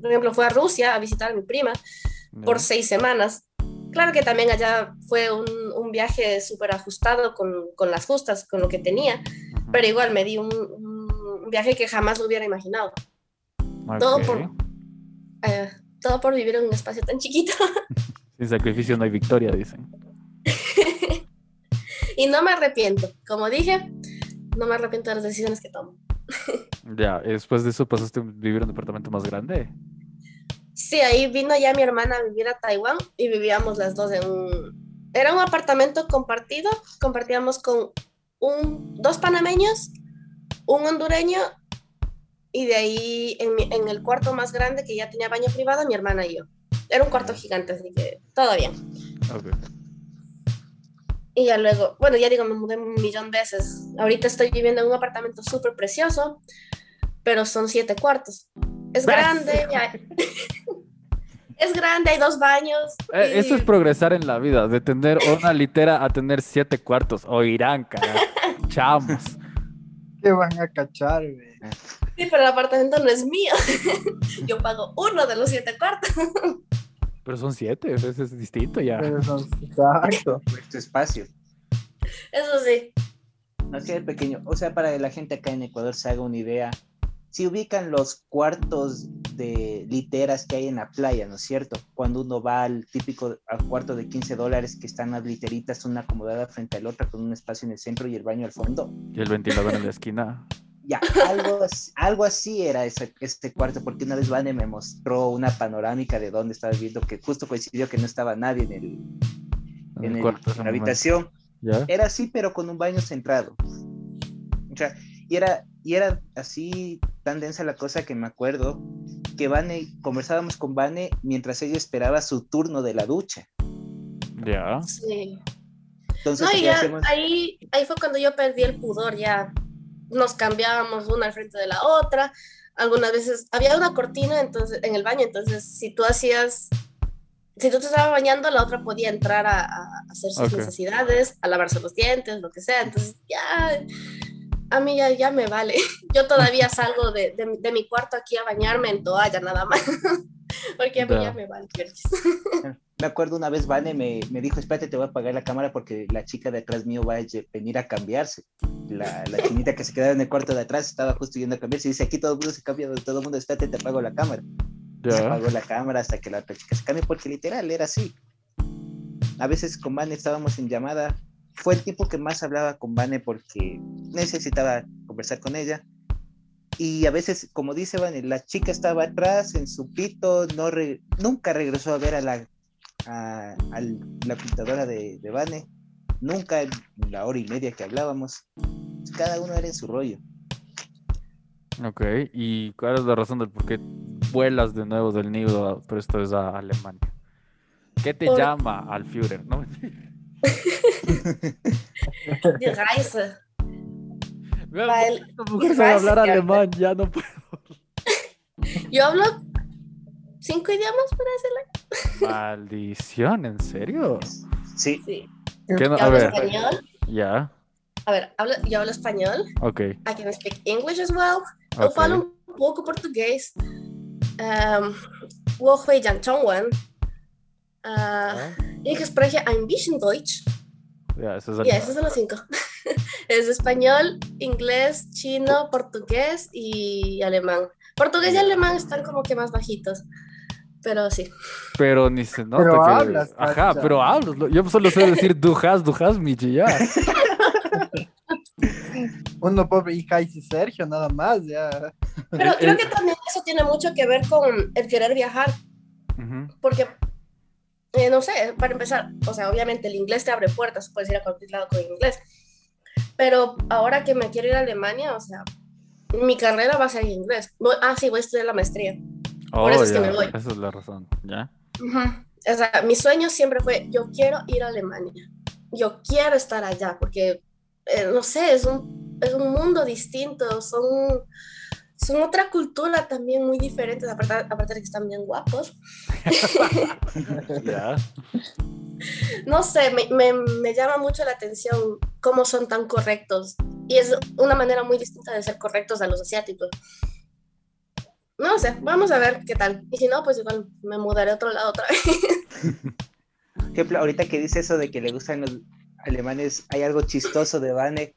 por ejemplo, fue a Rusia a visitar a mi prima por Ya. seis semanas. Claro que también allá fue un, un viaje súper ajustado con, con las justas, con lo que tenía, pero igual me di un, un viaje que jamás hubiera imaginado. todo Ok. por- Eh, todo por vivir en un espacio tan chiquito. Sin sacrificio no hay victoria, dicen. y no me arrepiento. Como dije, no me arrepiento de las decisiones que tomo. Ya, después de eso pasaste a vivir en un departamento más grande. Sí, ahí vino ya mi hermana a vivir a Taiwán y vivíamos las dos en un... Era un apartamento compartido, compartíamos con un, dos panameños, un hondureño y de ahí en, mi- en el cuarto más grande que ya tenía baño privado, mi hermana y yo. Era un cuarto gigante, así que todo bien. Ok. Y ya luego, bueno, ya digo, me mudé un millón de veces. Ahorita estoy viviendo en un apartamento súper precioso, pero son siete cuartos. Es grande, ya- es grande, hay dos baños. Eh, y- eso es progresar en la vida, de tener una litera a tener siete cuartos. O irán, carajo. Chamos. ¿Qué van a cachar, güey? Sí, pero el apartamento no es mío. Yo pago uno de los siete cuartos. Pero son siete, eso es distinto ya. Pero son- Exacto. Espacio. Eso sí. Así de pequeño. O sea, para que la gente acá en Ecuador se haga una idea, si ubican los cuartos de literas que hay en la playa, ¿no es cierto? Cuando uno va al típico al cuarto de 15 dólares que están las literitas, una acomodada frente a la otra con un espacio en el centro y el baño al fondo. Y el ventilador en la esquina. Ya, algo, algo así era ese, este cuarto, porque una vez Vane me mostró una panorámica de dónde estaba viendo, que justo coincidió que no estaba nadie en, el, En en, el el- cuarto. en la momento. habitación. ¿Ya? Era así, pero con un baño centrado. O sea, y era, y era así tan densa la cosa que me acuerdo que Vane, conversábamos con Vane mientras ella esperaba su turno de la ducha. Ya. Sí. Entonces, No, y ¿qué ya hacemos? ahí, ahí fue cuando yo perdí el pudor, ya nos cambiábamos una al frente de la otra. Algunas veces había una cortina entonces, en el baño, entonces si tú hacías, si tú te estabas bañando, la otra podía entrar a, a hacer sus necesidades, a lavarse los dientes, lo que sea. Entonces ya, a mí ya, ya me vale. Yo todavía salgo de, de- de mi cuarto aquí a bañarme en toalla nada más, porque a mí Ya. ya me vale. Me acuerdo una vez Vane me, me dijo, espérate, te voy a apagar la cámara porque la chica de atrás mío va a venir a cambiarse. La, la chinita que se quedaba en el cuarto de atrás estaba justo yendo a cambiarse y dice, aquí todo el mundo se cambia, todo el mundo, espérate, te apago la cámara. Se Ya. apagó la cámara hasta que la otra chica se cambie, porque literal era así. A veces con Vane estábamos en llamada. Fue el tiempo que más hablaba con Vane porque necesitaba conversar con ella. Y a veces, como dice Vane, la chica estaba atrás en su pito, no re- nunca regresó a ver a la, a, la pintadora de, de Vane. Nunca en la hora y media que hablábamos. Cada uno era en su rollo. Ok. ¿Y cuál es la razón del por qué vuelas de nuevo del nido, pero esto es a Alemania? ¿Qué te Por- llama al Führer? No, Die Reise. Weil- esta mujer sabe hablar alemán, ya no puedo. Yo hablo cinco idiomas, por decirlo. Maldición, ¿en serio? Sí. sí. ¿Qué no? A ver. Español? Ya. A ver, hablo, yo hablo español. Ok. I can speak English as well. Okay. Falo un poco portugués. Um, wo hui jan chongwen. Uh, ah, Ich ah. spreche ein bisschen Deutsch. Ya, esos son, yeah, esos son los cinco. es español, inglés, chino, portugués y alemán. Portugués y alemán están como que más bajitos. Pero sí. Pero ni se nota Pero que... hablas, Ajá, pero hablas. Yo solo sé decir du hast, du hast, Michi, ya. Uno pobre y Kaisi Sergio, nada más, ya. Pero El- creo el- que también eso tiene mucho que ver con el querer viajar. Ujú. Porque, eh, no sé, para empezar, o sea, obviamente el inglés te abre puertas, puedes ir a cualquier lado con inglés. Pero ahora que me quiero ir a Alemania, o sea, mi carrera va a ser en inglés. Voy- ah, sí, voy a estudiar la maestría. Por eso Oh, es que ya, me voy. Esa es la razón, ¿ya? Ujú. O sea, mi sueño siempre fue, yo quiero ir a Alemania. Yo quiero estar allá, porque, eh, no sé, es un, es un mundo distinto, son, son otra cultura también muy diferente, aparte, aparte de que están bien guapos. Ya. No sé, me, me, me llama mucho la atención cómo son tan correctos. Y es una manera muy distinta de ser correctos a los asiáticos. No sé, vamos a ver qué tal. Y si no, pues igual me mudaré a otro lado otra vez. Por ejemplo, ahorita que dice eso de que le gustan los alemanes, hay algo chistoso de Vane,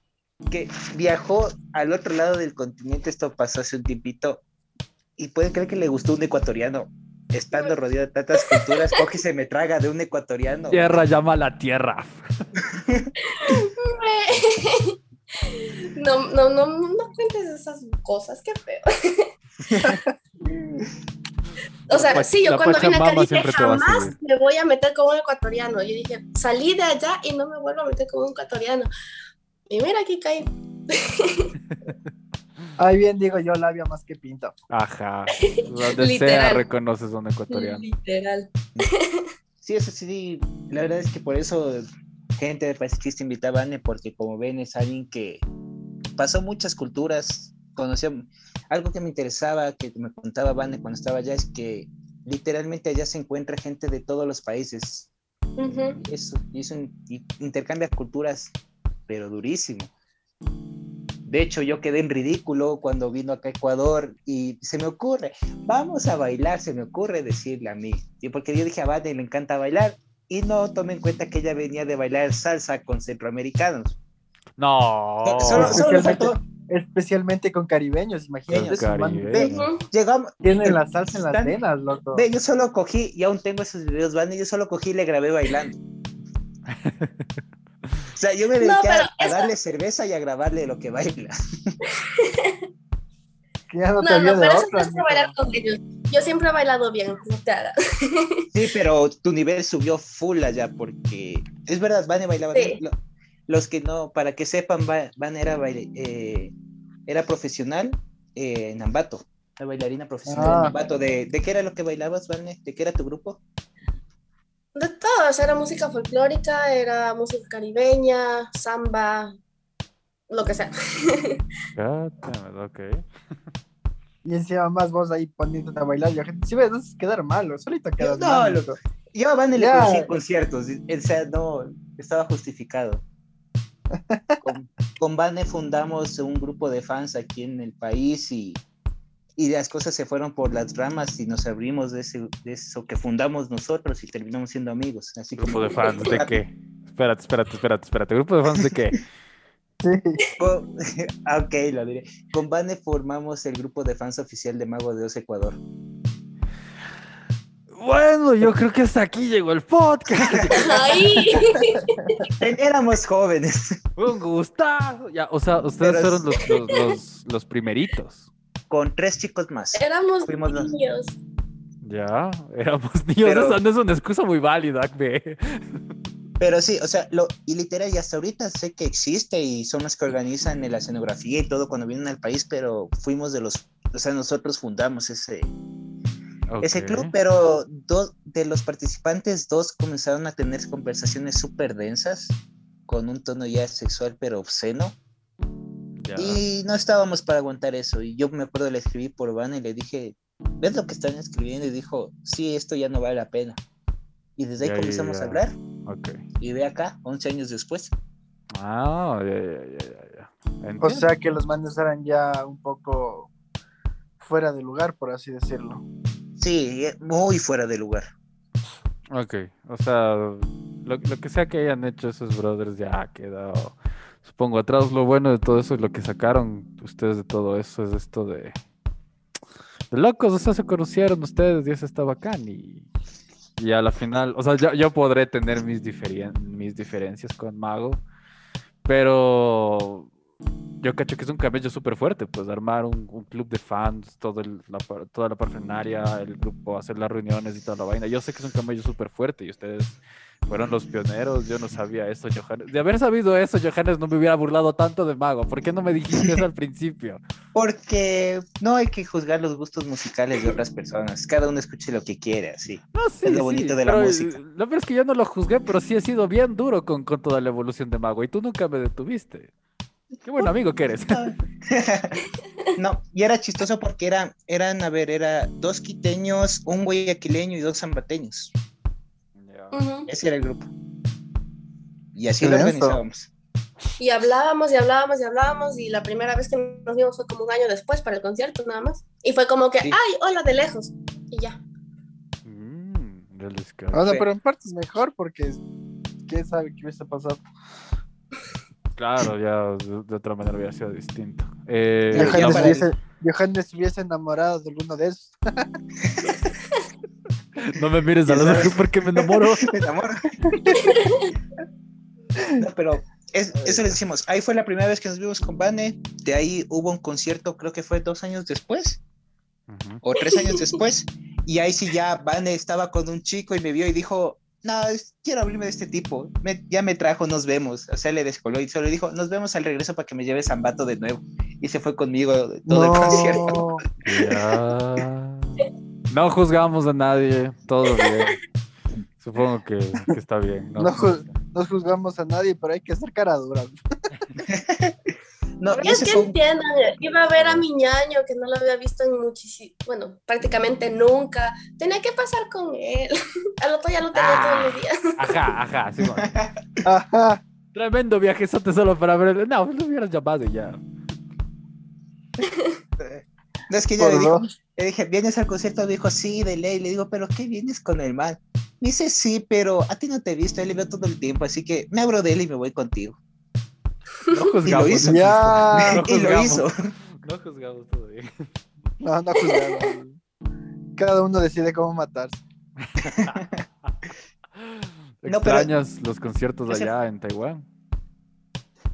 que viajó al otro lado del continente, esto pasó hace un tiempito, y pueden creer que le gustó un ecuatoriano. Estando rodeado de tantas culturas, coge y se me traga de un ecuatoriano. Tierra llama a la tierra. No, no, no, no cuentes esas cosas, qué feo. O sea, La sí, yo cuando vine acá dije, te jamás seguir". me voy a meter con un ecuatoriano. Yo dije, salí de allá y no me vuelvo a meter con un ecuatoriano. Y mira, aquí caí. Ahí bien digo yo, labia más que pinta. Ajá. Donde sea Literal. reconoces a un ecuatoriano. Literal. Sí, eso sí, la verdad es que por eso gente de País Chiste invitaba a Anne, porque como ven es alguien que pasó muchas culturas, conoció algo que me interesaba, que me contaba Vane cuando estaba allá, es que literalmente allá se encuentra gente de todos los países. Ujú. Y eso, y eso in- y intercambia culturas, pero durísimo. De hecho, yo quedé en ridículo cuando vino acá a Ecuador y se me ocurre, vamos a bailar, se me ocurre decirle a mí. Y porque yo dije a Vane le encanta bailar y no tomé en cuenta que ella venía de bailar salsa con centroamericanos. No. solo, solo le faltó, Especialmente con caribeños, imagínate. Ujú. llegamos, Tienen la salsa en las Están- venas, loco. Ve, yo solo cogí, y aún tengo esos videos, Vane, yo solo cogí y le grabé bailando. O sea, yo me dediqué No, a- eso- darle cerveza y a grabarle lo que baila. Ya no, No, te había no, de pero eso no otra. es que bailar con ellos. Yo siempre he bailado bien, no te hagas. Sí, pero tu nivel subió full allá porque es verdad, Vane bailaba Sí. bien. Lo- Los que no, para que sepan, Va- Vane era, baile- eh, era profesional eh, en Ambato, una bailarina profesional Ah. en Ambato. ¿De, ¿De qué era lo que bailabas, Vane? ¿De qué era tu grupo? De todos, era música folclórica, era música caribeña, samba, lo que sea. It, ok. Y encima más vos ahí poniéndote a bailar. Yo, gente, si ves, vas a quedar malo. Solito quedas No, mal, loco. loco. Yo conocí en conciertos, o sea, no, estaba justificado. Con, con Vane fundamos un grupo de fans aquí en el país y, y las cosas se fueron por las ramas y nos abrimos de, ese, de eso que fundamos nosotros y terminamos siendo amigos. Así ¿Grupo de fans de qué? Espérate, espérate, espérate, espérate. ¿Grupo de fans de qué? Sí. Con- ah, ok, lo diré. Con Vane formamos el grupo de fans oficial de Mago de Oz Ecuador. Bueno, yo creo que hasta aquí llegó el podcast. Ahí. Éramos jóvenes, Un gustazo. Ya, o sea, ustedes Pero fueron los, los, los, los primeritos. con tres chicos más. Éramos Fuimos los- niños. Ya, éramos niños. Pero- Esa no es una excusa muy válida, ve. Pero sí, o sea, lo, y literal, y hasta ahorita sé que existe y son los que organizan la escenografía y todo cuando vienen al país, pero fuimos de los, o sea, nosotros fundamos ese, ese club, pero dos de los participantes, dos comenzaron a tener conversaciones súper densas, con un tono ya sexual, pero obsceno, Ya. y no estábamos para aguantar eso, y yo me acuerdo, le escribí por Van y le dije, ¿ves lo que están escribiendo? Y dijo, sí, esto ya no vale la pena. Y desde ahí Ya, comenzamos ya. a hablar, y ve acá, 11 años después. Ah, ya, ya, ya, ya, ya. O sea que los manes eran ya un poco fuera de lugar, por así decirlo. Sí, eh, muy fuera de lugar. Ok, o sea, lo, que sea que hayan hecho esos brothers ya ha quedado, supongo, atrás. Lo bueno de todo eso y lo que sacaron ustedes de todo eso es esto de, de locos, o sea, se conocieron ustedes y eso está bacán y, y a la final, o sea, yo, yo podré tener mis, diferien- mis diferencias con Mago, pero yo cacho que es un camello súper fuerte, pues armar un, un club de fans, todo el- la, toda la parfernaria, el grupo, hacer las reuniones y toda la vaina. Yo sé que es un camello súper fuerte y ustedes fueron los pioneros, yo no sabía eso, Johannes. De haber sabido eso, Johannes no me hubiera burlado tanto de Mago. ¿Por qué no me dijiste eso al principio? Porque no hay que juzgar los gustos musicales de otras personas. Cada uno escuche lo que quiere, así. No, sí, Es lo sí, bonito de la pero, música. Lo peor es que yo no lo juzgué, pero sí he sido bien duro con, con toda la evolución de Mago y tú nunca me detuviste. Qué buen amigo que eres. no, y era chistoso porque era, eran, a ver, era dos quiteños, un guayaquileño y dos zambateños. Ese era el grupo. Y así lo organizábamos. Y hablábamos y hablábamos y hablábamos y la primera vez que nos vimos fue como un año después para el concierto nada más. Y fue como que, Sí. ay, hola de lejos. Y ya. Mm. O sea, Sí. pero en parte es mejor porque quién sabe qué hubiese pasado. Claro, ya de, de otra manera hubiera sido distinto. Eh, Johannes, para- hubiese, Johannes hubiese enamorado de alguno de esos. no me mires a los ojos porque me enamoro. Me enamoro. no, pero es- eso les decimos. Ahí fue la primera vez que nos vimos con Vane. De ahí hubo un concierto, creo que fue dos años después. O tres años después, y ahí sí ya Vane estaba con un chico y me vio y dijo, no, es- quiero abrirme de este tipo, Me- ya me trajo, nos vemos, o sea, le descoló y solo dijo, nos vemos al regreso para que me lleves a Ambato de nuevo. y se fue conmigo todo el concierto. No. No juzgamos a nadie, todo bien. Supongo que, que está bien. No, ju- no juzgamos a nadie, pero hay que hacer cara dura. No, y Es que entiendan, iba a ver a mi ñaño que no lo había visto en muchísimo, bueno, prácticamente nunca. Tenía que pasar con él. Al otro ya lo tenía todos los días. Ajá, ajá. sí, bueno. Ajá. Tremendo viajezote solo para ver. No, lo hubieras llamado y ya. No, es que yo le, digo- le dije, ¿vienes al concierto? Me dijo, sí, de ley. Le digo, ¿pero qué vienes con el man? Me dice, sí, pero a ti no te he visto, él le veo todo el tiempo, así que me abro de él y me voy contigo. No juzgamos. hizo. Ya. No y lo hizo. No juzgamos todo bien. No, no juzgamos. Cada uno decide cómo matarse. No, pero- ¿Extrañas los conciertos allá en Taiwán?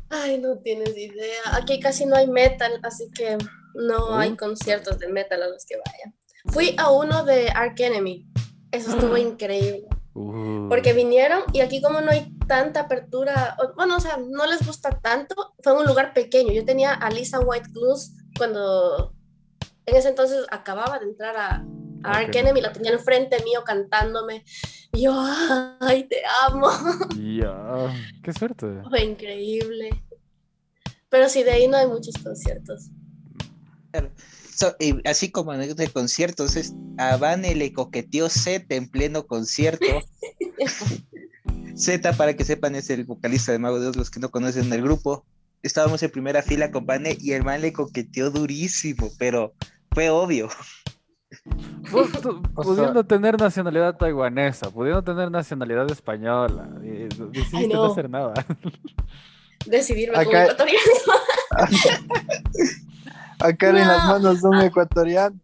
Ay, no tienes idea. Aquí casi no hay metal, así que no hay Oh. conciertos de metal a los que vaya. Fui a uno de Ark Enemy. Eso estuvo increíble. Uh, Porque vinieron y aquí como no hay tanta apertura, bueno, o sea, no les gusta tanto, fue en un lugar pequeño. Yo tenía a Lisa White Blues cuando en ese entonces acababa de entrar a, a Ark. Enemy, la tenía enfrente mío cantándome. Y yo, ay, te amo. Ya, qué suerte. Fue increíble. Pero sí, de ahí no hay muchos conciertos. So, y así como anécdota de conciertos, es, a Vane le coqueteó Z en pleno concierto. Z, para que sepan, es el vocalista de Mago de Dios, los que no conocen el grupo. Estábamos en primera fila con Vane y el man le coqueteó durísimo, pero fue obvio. Vos, tú, O pudiendo tener nacionalidad taiwanesa, pudiendo tener nacionalidad española, eh, decidiste Ay, no. no. hacer nada. Decidirme como Acá- ecuatoriano. Acá en las No. manos de un ecuatoriano.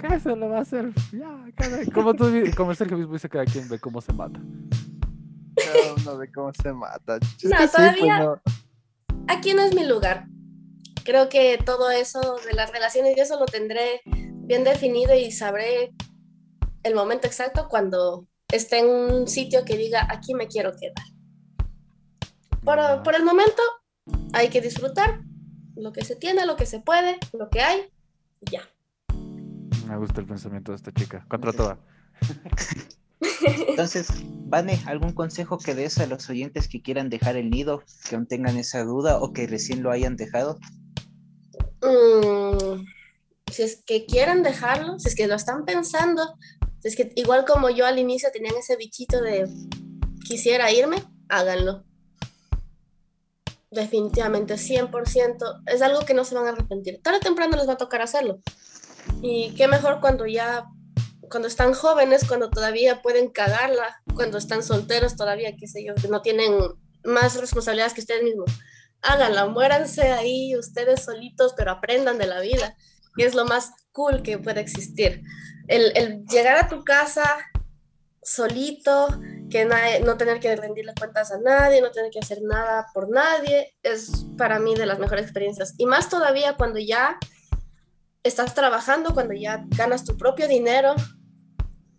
¿Qué se le va a hacer? Ya, cada- como, tú, como Sergio mismo dice, cada quien ve cómo se mata. Cada uno ve cómo se mata. Es No, que sí, pues, todavía- no. Aquí no es mi lugar. Creo que todo eso de las relaciones y eso lo tendré bien definido y sabré el momento exacto cuando esté en un sitio que diga aquí me quiero quedar. Por, por el momento hay que disfrutar lo que se tiene, lo que se puede, lo que hay, y ya. Me gusta el pensamiento de esta chica. Contra toda. Entonces, Vane, ¿algún consejo que des a los oyentes que quieran dejar el nido, que aún tengan esa duda o que recién lo hayan dejado? Mm, si es que quieren dejarlo, si es que lo están pensando, si es que igual como yo al inicio tenían ese bichito de quisiera irme, háganlo. Definitivamente, 100%. Es algo que no se van a arrepentir. Tarde o temprano les va a tocar hacerlo. Y qué mejor cuando ya, cuando están jóvenes, cuando todavía pueden cagarla, cuando están solteros todavía, qué sé yo, que no tienen más responsabilidades que ustedes mismos háganla, muéranse ahí ustedes solitos, pero aprendan de la vida, que es lo más cool que puede existir. El, el llegar a tu casa solito, que nadie- no tener que rendirle cuentas a nadie, no tener que hacer nada por nadie, es para mí de las mejores experiencias. Y más todavía cuando ya estás trabajando, cuando ya ganas tu propio dinero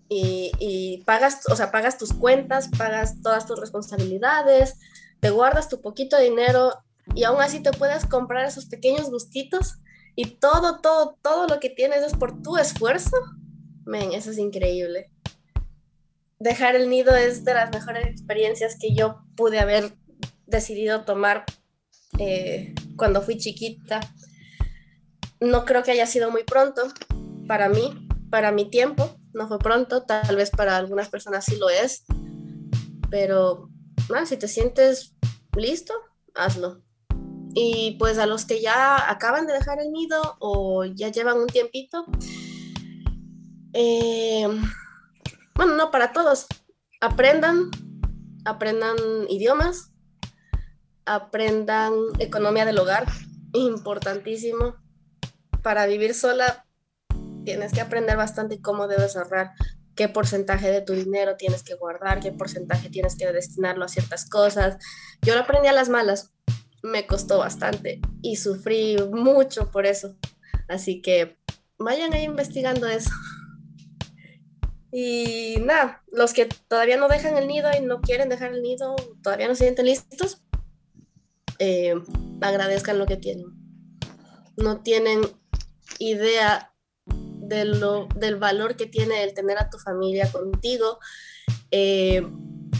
y, pagas, o sea, pagas tus cuentas, pagas todas tus responsabilidades, te guardas tu poquito dinero y aún así te puedes comprar esos pequeños gustitos y todo, todo, todo lo que tienes es por tu esfuerzo. Men, eso es increíble. Dejar el nido es de las mejores experiencias que yo pude haber decidido tomar eh, cuando fui chiquita. No creo que haya sido muy pronto para mí, para mi tiempo. No fue pronto, tal vez para algunas personas sí lo es. Pero ah, si te sientes listo, hazlo. Y pues a los que ya acaban de dejar el nido o ya llevan un tiempito, eh, bueno, no para todos, aprendan, aprendan idiomas, aprendan economía del hogar, importantísimo. Para vivir sola tienes que aprender bastante cómo debes ahorrar, qué porcentaje de tu dinero tienes que guardar, qué porcentaje tienes que destinarlo a ciertas cosas. Yo lo aprendí a las malas, me costó bastante y sufrí mucho por eso. Así que vayan ahí investigando eso. Y nada, los que todavía no dejan el nido y no quieren dejar el nido, todavía no se sienten listos, eh, agradezcan lo que tienen. No tienen idea de lo, del valor que tiene el tener a tu familia contigo, eh,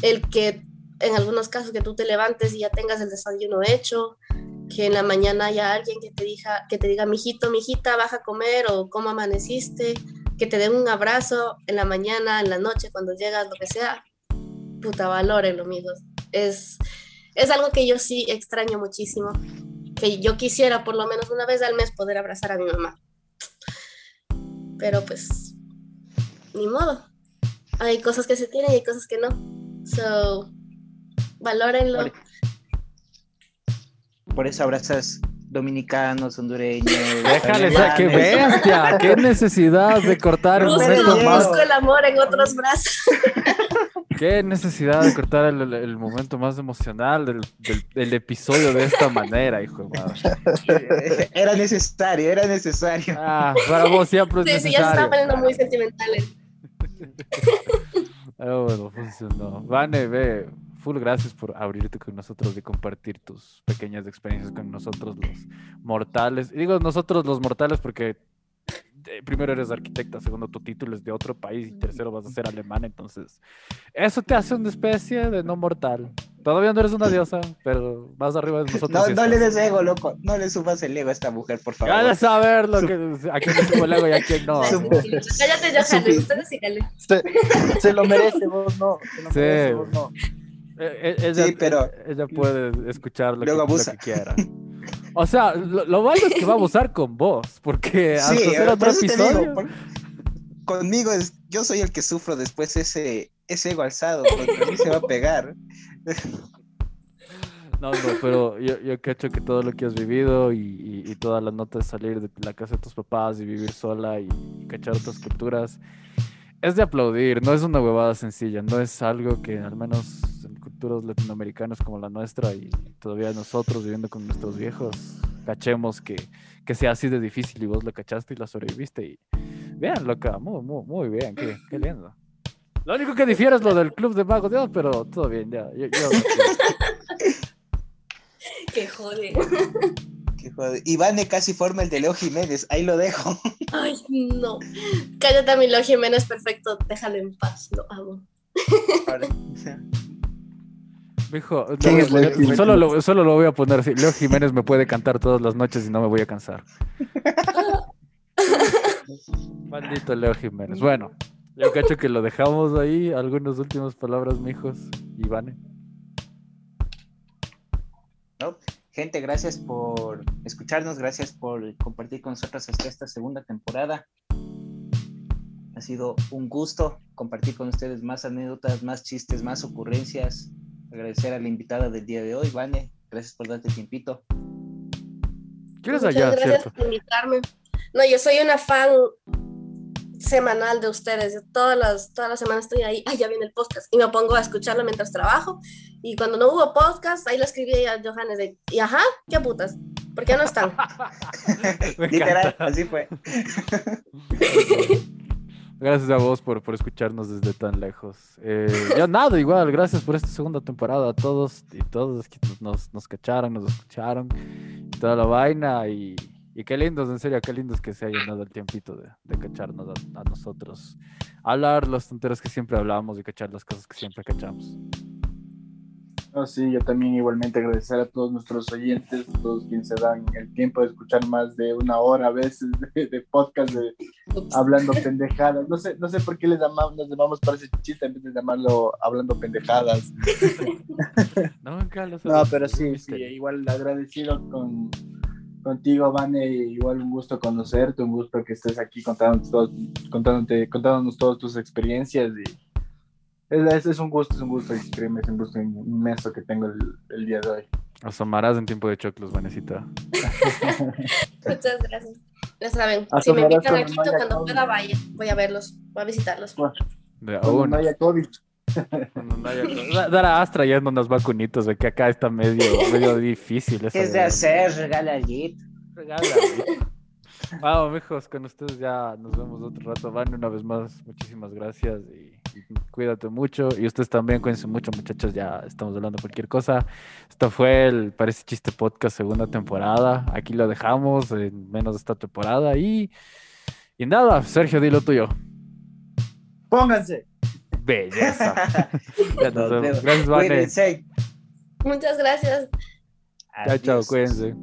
el que en algunos casos que tú te levantes y ya tengas el desayuno hecho, que en la mañana haya alguien que te diga, que te diga, mijito, mijita, baja a comer o cómo amaneciste, que te den un abrazo en la mañana, en la noche, cuando llegas, lo que sea. Puta, valórenlo, amigos. Es, es algo que yo sí extraño muchísimo, que yo quisiera por lo menos una vez al mes poder abrazar a mi mamá. Pero pues, ni modo. Hay cosas que se tienen y hay cosas que no. So, valórenlo. Por, por eso abrazas dominicanos, hondureños. Déjale, qué bestia, qué necesidad de cortar el Busco, momento más. busco el amor en otros brazos. Qué necesidad de cortar el, el- el momento más emocional del, del- del episodio de esta manera, hijo de madre. Era necesario, era necesario. Ah, para vos siempre es Sí, sí, ya se están poniendo muy sentimentales. Pero bueno, funcionó. Vane, ve, full gracias por abrirte con nosotros y compartir tus pequeñas experiencias con nosotros los mortales. Y digo nosotros los mortales porque eh, primero eres arquitecta, segundo tu título es de otro país y tercero vas a ser alemán, entonces eso te hace una especie de no mortal. Todavía no eres una diosa, pero más arriba de nosotros. No, sí no le des ego, loco. No le subas el ego a esta mujer, por favor. Ya de saber lo que, a quién le subo el ego y a quién no. Cállate, Supi- ustedes síganle. Se, se lo merece, vos no. Se lo Sí. merece, vos no. Eh, eh, Ella, Sí, pero- ella puede escuchar lo, que, lo que quiera. O sea, lo, lo malo es que va a abusar con vos, porque hasta Sí, hacer otro episodio. digo, por- conmigo es, yo soy el que sufro después ese, ese ego alzado, porque a mí se va a pegar. No, no, pero yo, yo cacho que todo lo que has vivido y, y, y toda la nota de salir de la casa de tus papás y vivir sola y, y cachar otras culturas, es de aplaudir, no es una huevada sencilla, no es algo que al menos en culturas latinoamericanas como la nuestra y todavía nosotros viviendo con nuestros viejos, cachemos que, que sea así de difícil y vos lo cachaste y la sobreviviste y bien, loca, muy, muy, muy bien, qué, qué lindo. Lo único que difiere es lo del club de magos, Dios, pero todo bien, ya. yo- yo- Que jode. Qué joder. Ivane casi forma el de Leo Jiménez, ahí lo dejo. Ay, no. Cállate, mi Lo Jiménez, perfecto. Déjalo en paz. Lo amo. Mijo, ¿Quién no, Jiménez? solo, lo, solo lo voy a poner así. Leo Jiménez me puede cantar todas las noches y no me voy a cansar. Maldito Leo Jiménez. Bueno, yo cacho que lo dejamos ahí. Algunas últimas palabras, mijos. Ivane. ¿no? Gente, gracias por escucharnos, gracias por compartir con nosotros hasta esta segunda temporada. Ha sido un gusto compartir con ustedes más anécdotas, más chistes, más ocurrencias. Agradecer a la invitada del día de hoy, Vane. Gracias por darte tiempito. ¿Quieres Muchas allá, gracias cierto? por invitarme. No, yo soy una fan semanal de ustedes. Yo todas las, todas las semanas estoy ahí. Ay, ya viene el podcast. Y me pongo a escucharlo mientras trabajo. Y cuando no hubo podcast, ahí le escribí a Johannes de, y ajá, qué putas. ¿Por qué no están? Literal, así fue. Gracias a vos por, por escucharnos desde tan lejos. Eh, ya nada, igual, gracias por esta segunda temporada a todos y todos que nos, nos cacharon, nos escucharon, y toda la vaina. Y, y qué lindos, en serio, qué lindos que se hayan dado el tiempito de, de cacharnos a, a nosotros. Hablar las tonteras que siempre hablamos y cachar las cosas que siempre cachamos. No, sí, yo también igualmente agradecer a todos nuestros oyentes, todos quienes se dan el tiempo de escuchar más de una hora a veces de, de podcast de hablando pendejadas. No sé, no sé por qué les llamamos, nos llamamos para ese chiste en vez de llamarlo hablando pendejadas. Nunca lo No, sabes, pero sí, sí, igual agradecido con contigo, Vane, igual un gusto conocerte, un gusto que estés aquí contándonos, todos- contándote, contándonos todas tus experiencias y es, es- es un gusto, es un gusto, créeme, es un gusto inmenso que tengo el, el día de hoy. Asomarás en tiempo de choclos, Vanecita. Muchas gracias. Ya saben, Ah, si me invitan a cuando Quito, no cuando COVID. pueda, vaya. Voy a verlos, voy a visitarlos. De Cuando no haya COVID. Cuando no haya- Da- Dar a Astra ya unas vacunitas, de que acá está medio, medio difícil. esa ¿Qué es de hacer? Regala el Jeep. Regala. Vamos, mijos, con ustedes ya nos vemos otro rato. Van una vez más, muchísimas gracias y Cuídate mucho. Y ustedes también, cuídense mucho, muchachos. Ya estamos hablando de cualquier cosa. Esto fue el Parece Chiste Podcast segunda temporada. Aquí lo dejamos, en menos de esta temporada. Y, y nada, Sergio, dilo tuyo. Pónganse. Belleza. ya nos vemos. Gracias, Vane. Muchas gracias. Chao, chao, cuídense.